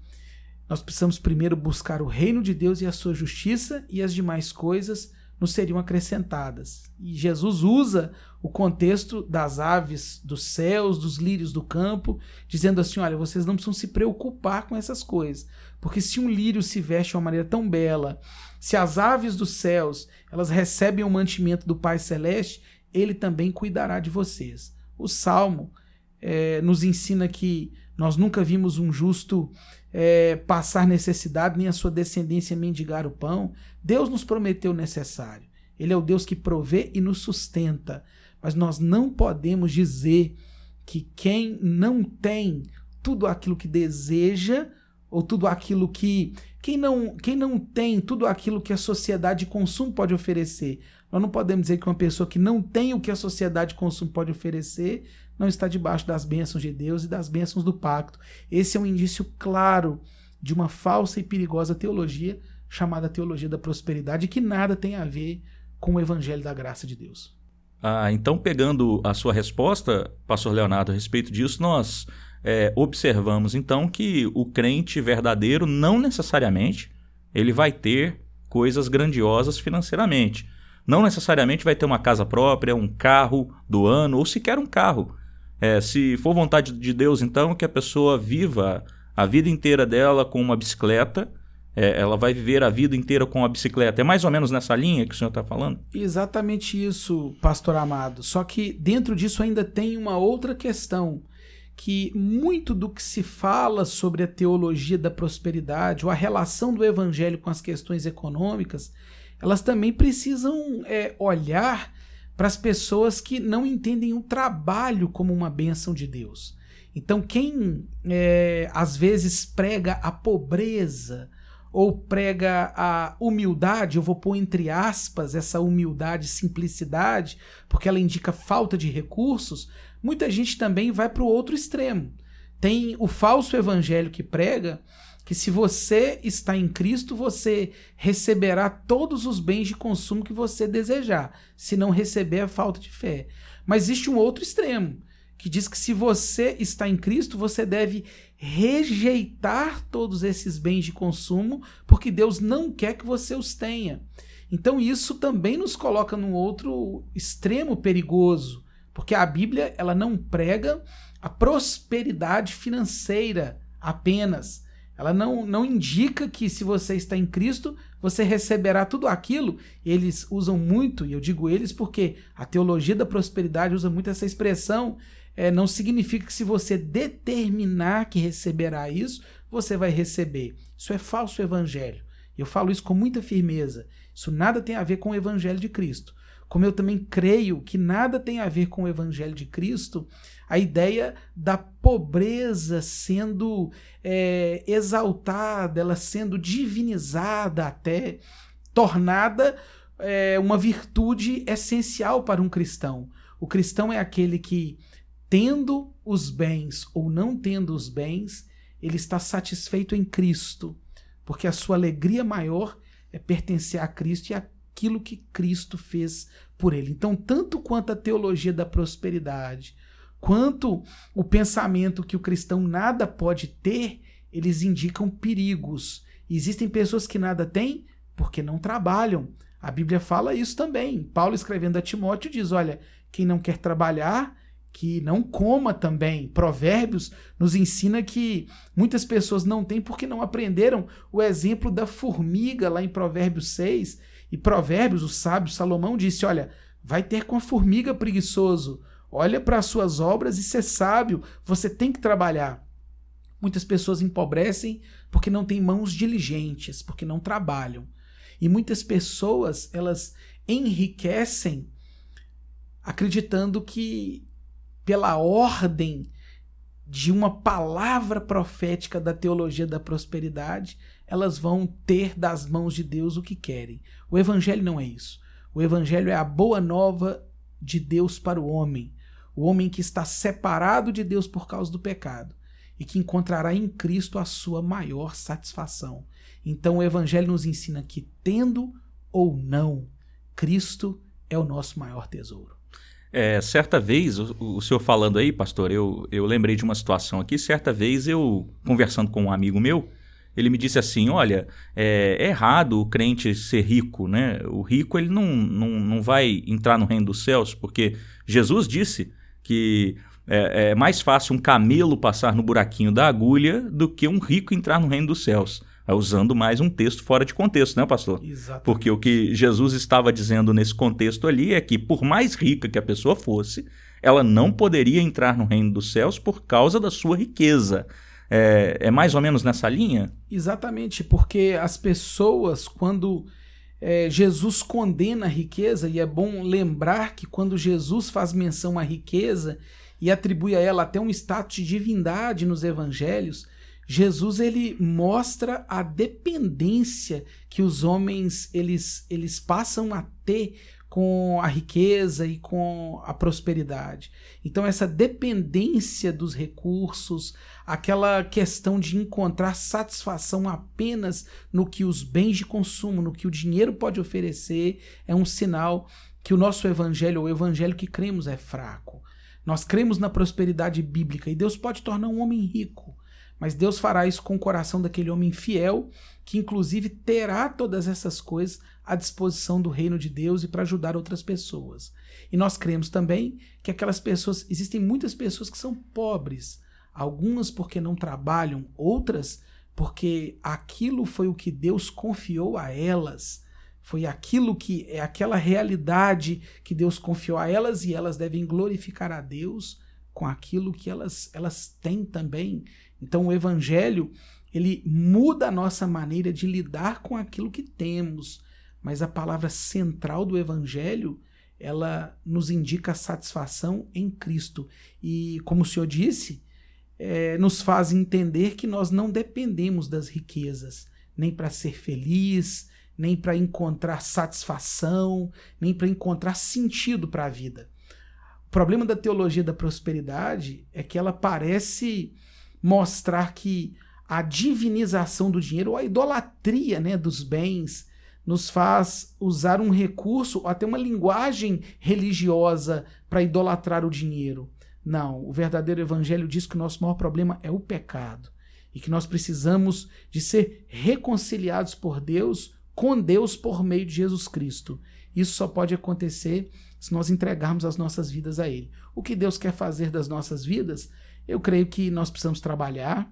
Speaker 10: nós precisamos primeiro buscar o reino de Deus e a sua justiça, e as demais coisas nos seriam acrescentadas. E Jesus usa o contexto das aves dos céus, dos lírios do campo, dizendo assim: olha, vocês não precisam se preocupar com essas coisas, porque se um lírio se veste de uma maneira tão bela, se as aves dos céus elas recebem o mantimento do Pai Celeste, ele também cuidará de vocês. O Salmo é, nos ensina que nós nunca vimos um justo é, passar necessidade, nem a sua descendência mendigar o pão. Deus nos prometeu o necessário. Ele é o Deus que provê e nos sustenta. Mas nós não podemos dizer que quem não tem tudo aquilo que deseja, ou tudo aquilo que. Quem não, quem não tem tudo aquilo que a sociedade de consumo pode oferecer. Nós não podemos dizer que uma pessoa que não tem o que a sociedade de consumo pode oferecer não está debaixo das bênçãos de Deus e das bênçãos do pacto. Esse é um indício claro de uma falsa e perigosa teologia chamada teologia da prosperidade, que nada tem a ver com o evangelho da graça de Deus.
Speaker 2: Ah, então, pegando a sua resposta, pastor Leonardo, a respeito disso, nós é, observamos então que o crente verdadeiro não necessariamente ele vai ter coisas grandiosas financeiramente. Não necessariamente vai ter uma casa própria, um carro do ano ou sequer um carro. É, se for vontade de Deus, então, que a pessoa viva a vida inteira dela com uma bicicleta, é, ela vai viver a vida inteira com a bicicleta. É mais ou menos nessa linha que o senhor está falando?
Speaker 10: Exatamente isso, pastor amado. Só que dentro disso ainda tem uma outra questão que muito do que se fala sobre a teologia da prosperidade ou a relação do evangelho com as questões econômicas, elas também precisam é, olhar para as pessoas que não entendem o trabalho como uma bênção de Deus. Então, quem é, às vezes prega a pobreza ou prega a humildade, eu vou pôr entre aspas essa humildade, simplicidade, porque ela indica falta de recursos, muita gente também vai para o outro extremo. Tem o falso evangelho que prega que se você está em Cristo, você receberá todos os bens de consumo que você desejar. Se não receber, é falta de fé. Mas existe um outro extremo, que diz que se você está em Cristo, você deve rejeitar todos esses bens de consumo, porque Deus não quer que você os tenha. Então isso também nos coloca num outro extremo perigoso, porque a Bíblia ela não prega a prosperidade financeira apenas. Ela não, não indica que se você está em Cristo, você receberá tudo aquilo. Eles usam muito, e eu digo eles porque a teologia da prosperidade usa muito essa expressão. É, não significa que se você determinar que receberá isso, você vai receber. Isso é falso evangelho. Eu falo isso com muita firmeza. Isso nada tem a ver com o evangelho de Cristo. Como eu também creio que nada tem a ver com o evangelho de Cristo, a ideia da pobreza sendo é, exaltada, ela sendo divinizada até, tornada é, uma virtude essencial para um cristão. O cristão é aquele que, tendo os bens ou não tendo os bens, ele está satisfeito em Cristo, porque a sua alegria maior é pertencer a Cristo e aquilo que Cristo fez por ele. Então, tanto quanto a teologia da prosperidade, quanto o pensamento que o cristão nada pode ter, eles indicam perigos. Existem pessoas que nada têm porque não trabalham. A Bíblia fala isso também. Paulo escrevendo a Timóteo diz: olha, quem não quer trabalhar, que não coma também. Provérbios nos ensina que muitas pessoas não têm porque não aprenderam o exemplo da formiga lá em Provérbios 6. E Provérbios, o sábio Salomão disse: Olha, vai ter com a formiga preguiçoso. Olha para as suas obras e ser sábio. Você tem que trabalhar. Muitas pessoas empobrecem porque não têm mãos diligentes, porque não trabalham. E muitas pessoas, elas enriquecem acreditando que pela ordem de uma palavra profética da teologia da prosperidade, elas vão ter das mãos de Deus o que querem. O evangelho não é isso. O evangelho é a boa nova de Deus para o homem, o homem que está separado de Deus por causa do pecado e que encontrará em Cristo a sua maior satisfação. Então o evangelho nos ensina que tendo ou não, Cristo é o nosso maior tesouro.
Speaker 2: É, certa vez, o, o, senhor falando aí, pastor, eu, eu lembrei de uma situação aqui. Certa vez, eu conversando com um amigo meu, ele me disse assim: Olha, é, é, errado o crente ser rico, né? O rico ele não, não, não vai entrar no reino dos céus, porque Jesus disse que é, é mais fácil um camelo passar no buraquinho da agulha do que um rico entrar no reino dos céus. É usando mais um texto fora de contexto, né, pastor?
Speaker 10: Exatamente.
Speaker 2: Porque o que Jesus estava dizendo nesse contexto ali é que, por mais rica que a pessoa fosse, ela não poderia entrar no reino dos céus por causa da sua riqueza. É, é mais ou menos nessa linha?
Speaker 10: Exatamente, porque as pessoas, quando é, Jesus condena a riqueza, e é bom lembrar que quando Jesus faz menção à riqueza e atribui a ela até um status de divindade nos evangelhos, Jesus ele mostra a dependência que os homens eles, eles passam a ter com a riqueza e com a prosperidade. Então essa dependência dos recursos, aquela questão de encontrar satisfação apenas no que os bens de consumo, no que o dinheiro pode oferecer, é um sinal que o nosso evangelho, o evangelho que cremos é fraco. Nós cremos na prosperidade bíblica e Deus pode tornar um homem rico mas Deus fará isso com o coração daquele homem fiel, que inclusive terá todas essas coisas à disposição do reino de Deus e para ajudar outras pessoas. E nós cremos também que aquelas pessoas, existem muitas pessoas que são pobres, algumas porque não trabalham, outras porque aquilo foi o que Deus confiou a elas. Foi aquilo que é aquela realidade que Deus confiou a elas e elas devem glorificar a Deus com aquilo que elas, elas têm também. Então o evangelho, ele muda a nossa maneira de lidar com aquilo que temos, mas a palavra central do evangelho, ela nos indica a satisfação em Cristo. E como o Senhor disse, é, nos faz entender que nós não dependemos das riquezas, nem para ser feliz, nem para encontrar satisfação, nem para encontrar sentido para a vida. O problema da teologia da prosperidade é que ela parece mostrar que a divinização do dinheiro, ou a idolatria né, dos bens, nos faz usar um recurso ou até uma linguagem religiosa para idolatrar o dinheiro. Não, o verdadeiro evangelho diz que o nosso maior problema é o pecado e que nós precisamos de ser reconciliados por Deus, com Deus por meio de Jesus Cristo. Isso só pode acontecer se nós entregarmos as nossas vidas a Ele. O que Deus quer fazer das nossas vidas? Eu creio que nós precisamos trabalhar,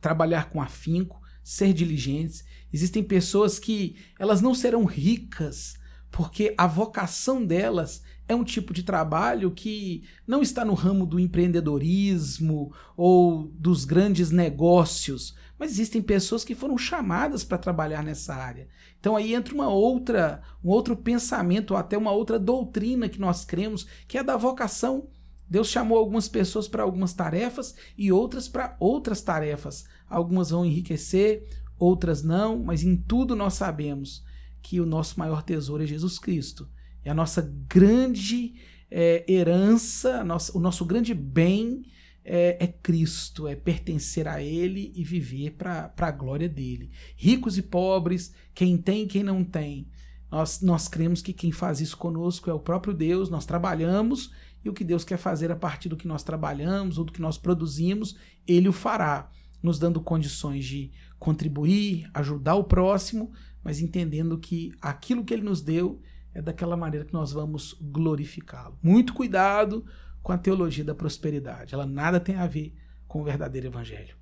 Speaker 10: trabalhar com afinco, ser diligentes. Existem pessoas que elas não serão ricas porque a vocação delas é um tipo de trabalho que não está no ramo do empreendedorismo ou dos grandes negócios, mas existem pessoas que foram chamadas para trabalhar nessa área. Então aí entra uma outra, um outro pensamento, ou até uma outra doutrina que nós cremos, que é da vocação. Deus chamou algumas pessoas para algumas tarefas e outras para outras tarefas. Algumas vão enriquecer, outras não, mas em tudo nós sabemos que o nosso maior tesouro é Jesus Cristo. É a nossa grande é, herança, nossa, o nosso grande bem é, é, Cristo, é pertencer a Ele e viver para a glória dele. Ricos e pobres, quem tem e quem não tem. Nós, nós cremos que quem faz isso conosco é o próprio Deus, nós trabalhamos e o que Deus quer fazer a partir do que nós trabalhamos ou do que nós produzimos, Ele o fará, nos dando condições de contribuir, ajudar o próximo, mas entendendo que aquilo que Ele nos deu é daquela maneira que nós vamos glorificá-lo. Muito cuidado com a teologia da prosperidade. Ela nada tem a ver com o verdadeiro evangelho.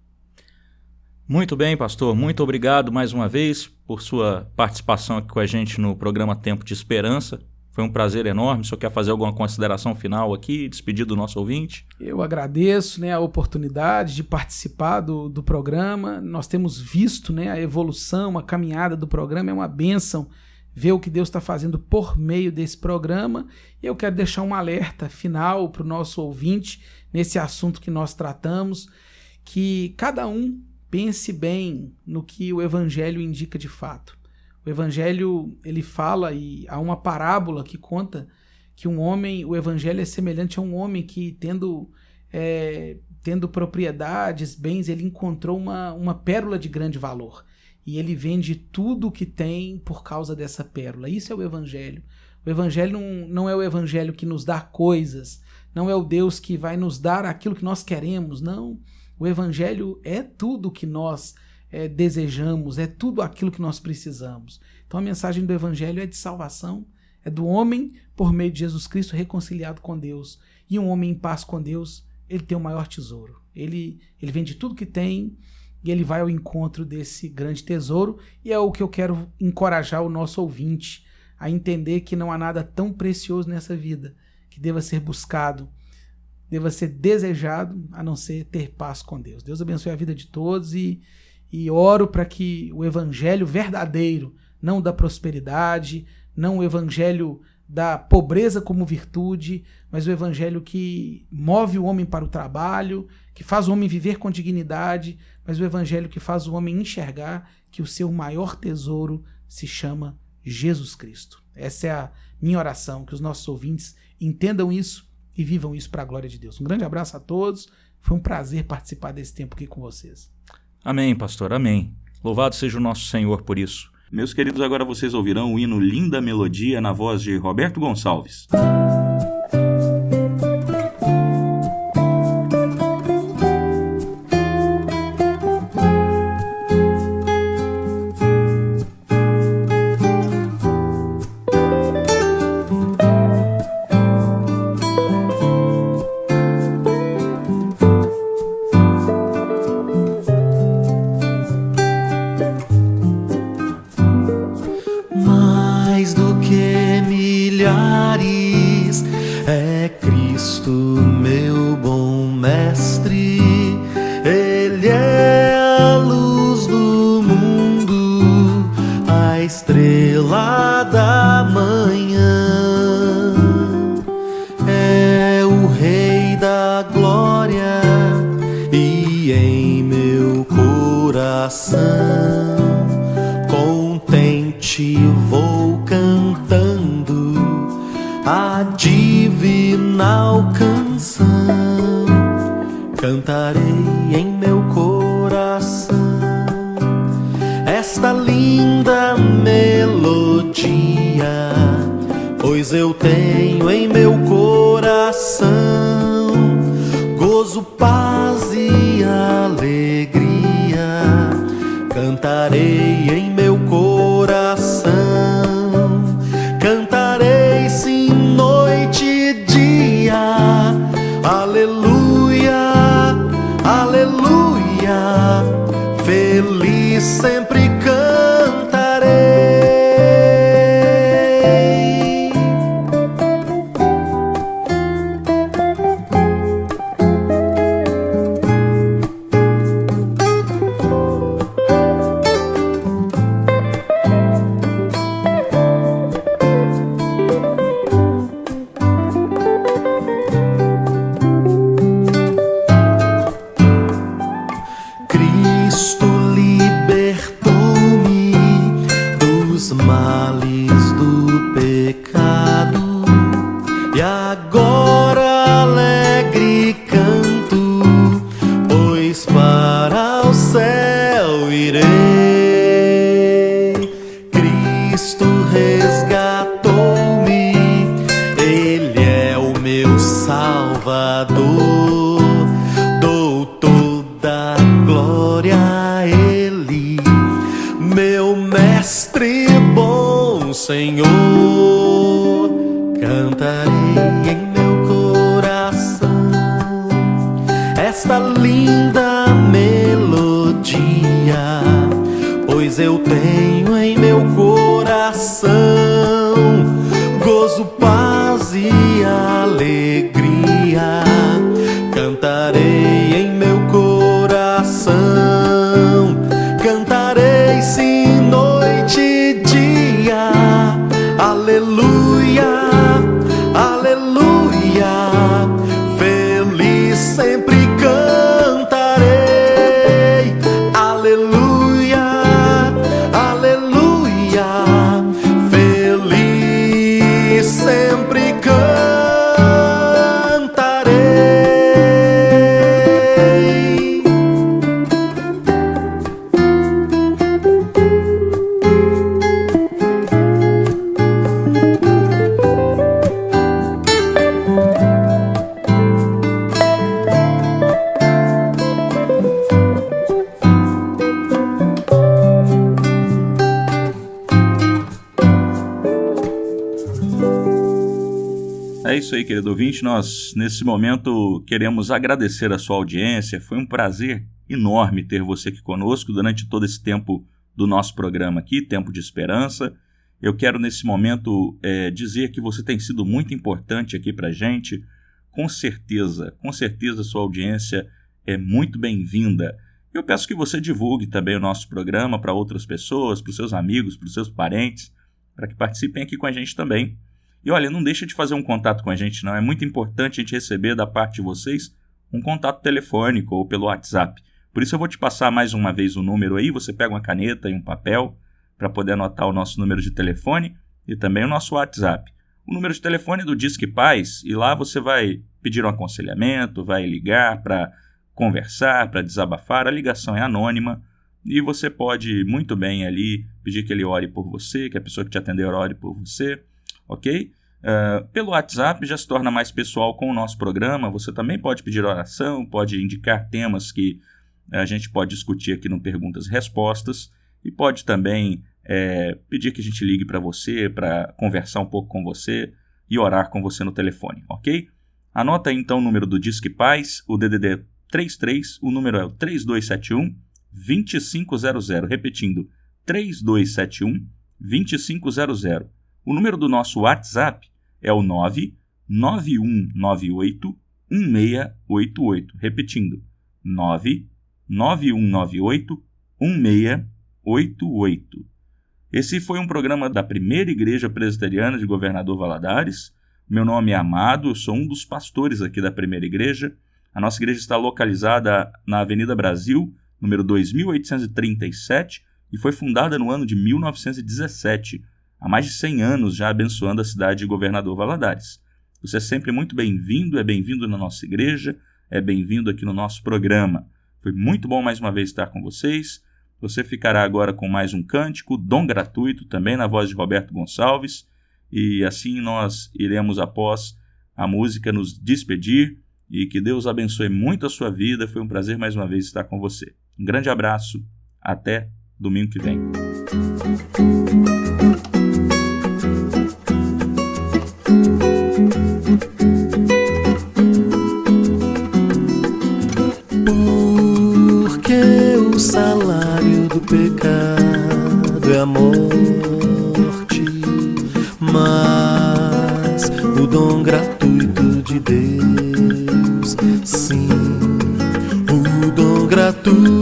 Speaker 2: Muito bem, pastor. Muito obrigado mais uma vez por sua participação aqui com a gente no programa Tempo de Esperança. Foi um prazer enorme. O senhor quer fazer alguma consideração final aqui, despedir do nosso ouvinte?
Speaker 10: Eu agradeço né, a oportunidade de participar do, do programa. Nós temos visto né, a evolução, a caminhada do programa. É uma bênção ver o que Deus está fazendo por meio desse programa. E eu quero deixar um alerta final para o nosso ouvinte nesse assunto que nós tratamos, que cada um pense bem no que o Evangelho indica de fato. O Evangelho ele fala e há uma parábola que conta que um homem, o Evangelho é semelhante a um homem que tendo é, tendo propriedades, bens, ele encontrou uma, uma pérola de grande valor e ele vende tudo o que tem por causa dessa pérola. Isso é o Evangelho. O Evangelho não, não é o Evangelho que nos dá coisas, não é o Deus que vai nos dar aquilo que nós queremos, não. O Evangelho é tudo o que nós é, desejamos, é tudo aquilo que nós precisamos. Então a mensagem do Evangelho é de salvação, é do homem por meio de Jesus Cristo reconciliado com Deus. E um homem em paz com Deus, ele tem o maior tesouro. Ele, ele vende tudo que tem e ele vai ao encontro desse grande tesouro, e é o que eu quero encorajar o nosso ouvinte a entender que não há nada tão precioso nessa vida que deva ser buscado, deva ser desejado, a não ser ter paz com Deus. Deus abençoe a vida de todos e, e oro para que o evangelho verdadeiro, não da prosperidade, não o evangelho da pobreza como virtude, mas o evangelho que move o homem para o trabalho, que faz o homem viver com dignidade, mas o evangelho que faz o homem enxergar que o seu maior tesouro se chama Jesus Cristo. Essa é a minha oração, que os nossos ouvintes entendam isso e vivam isso para a glória de Deus. Um grande abraço a todos. Foi um prazer participar desse tempo aqui com vocês.
Speaker 2: Amém, pastor. Amém. Louvado seja o nosso Senhor por isso. Meus queridos, agora vocês ouvirão o hino Linda Melodia na voz de Roberto Gonçalves.
Speaker 6: Mais
Speaker 2: ouvinte. Nós, nesse momento, queremos agradecer a sua audiência. Foi um prazer enorme ter você aqui conosco durante todo esse tempo do nosso programa aqui, Tempo de Esperança. Eu quero, nesse momento, eh, dizer que você tem sido muito importante aqui para gente. Com certeza, com certeza, a sua audiência é muito bem-vinda. Eu peço que você divulgue também o nosso programa para outras pessoas, para os seus amigos, para os seus parentes, para que participem aqui com a gente também. E olha, não deixa de fazer um contato com a gente, não. É muito importante a gente receber da parte de vocês um contato telefônico ou pelo WhatsApp. Por isso eu vou te passar mais uma vez o número aí, você pega uma caneta e um papel para poder anotar o nosso número de telefone e também o nosso WhatsApp. O número de telefone é do Disque Paz e lá você vai pedir um aconselhamento, vai ligar para conversar, para desabafar. A ligação é anônima e você pode muito bem ali pedir que ele ore por você, que a pessoa que te atender ore por você, ok? Uh, pelo WhatsApp já se torna mais pessoal com o nosso programa. Você também pode pedir oração, pode indicar temas que a gente pode discutir aqui no Perguntas e Respostas e pode também é, pedir que a gente ligue para você, para conversar um pouco com você e orar com você no telefone, ok? Anota aí então o número do Disque Paz, o DDD 33, o número é o 3271 2500, repetindo, 3271 2500. O número do nosso WhatsApp é o 99198 1688, repetindo, 99198 1688. Esse foi um programa da Primeira Igreja Presbiteriana de Governador Valadares. Meu nome é Amado, eu sou um dos pastores aqui da Primeira Igreja. A nossa igreja está localizada na Avenida Brasil, número 2837, e foi fundada no ano de 1917, há mais de 100 anos já abençoando a cidade de Governador Valadares. Você é sempre muito bem-vindo, é bem-vindo na nossa igreja, é bem-vindo aqui no nosso programa. Foi muito bom mais uma vez estar com vocês. Você ficará agora com mais um cântico, dom gratuito, também na voz de Roberto Gonçalves, e assim nós iremos, após a música, nos despedir e que Deus abençoe muito a sua vida. Foi um prazer mais uma vez estar com você. Um grande abraço, até domingo que vem.
Speaker 6: A morte, mas o dom gratuito de Deus, sim, o dom gratuito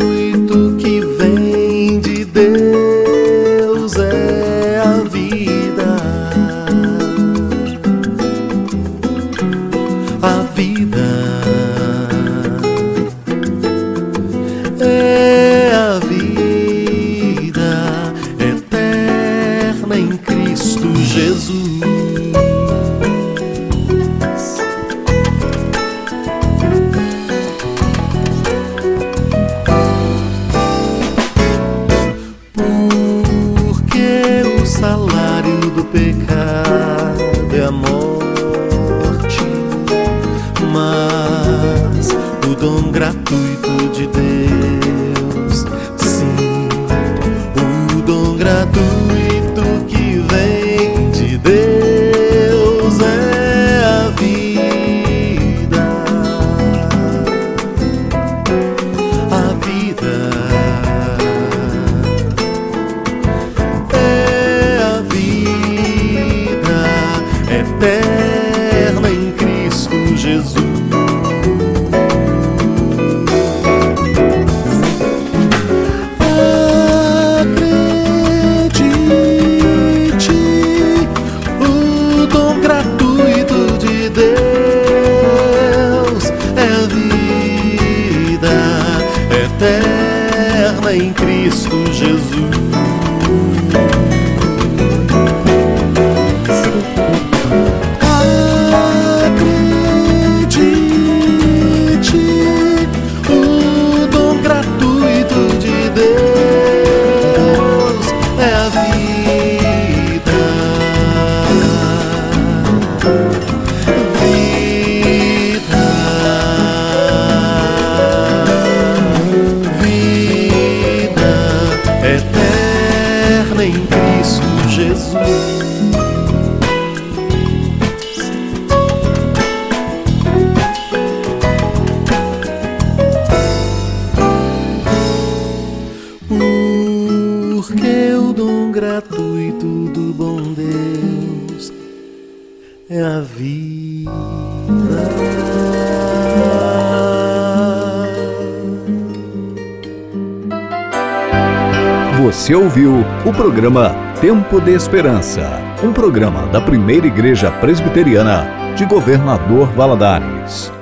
Speaker 1: de Esperança, um programa da primeira igreja presbiteriana de Governador Valadares.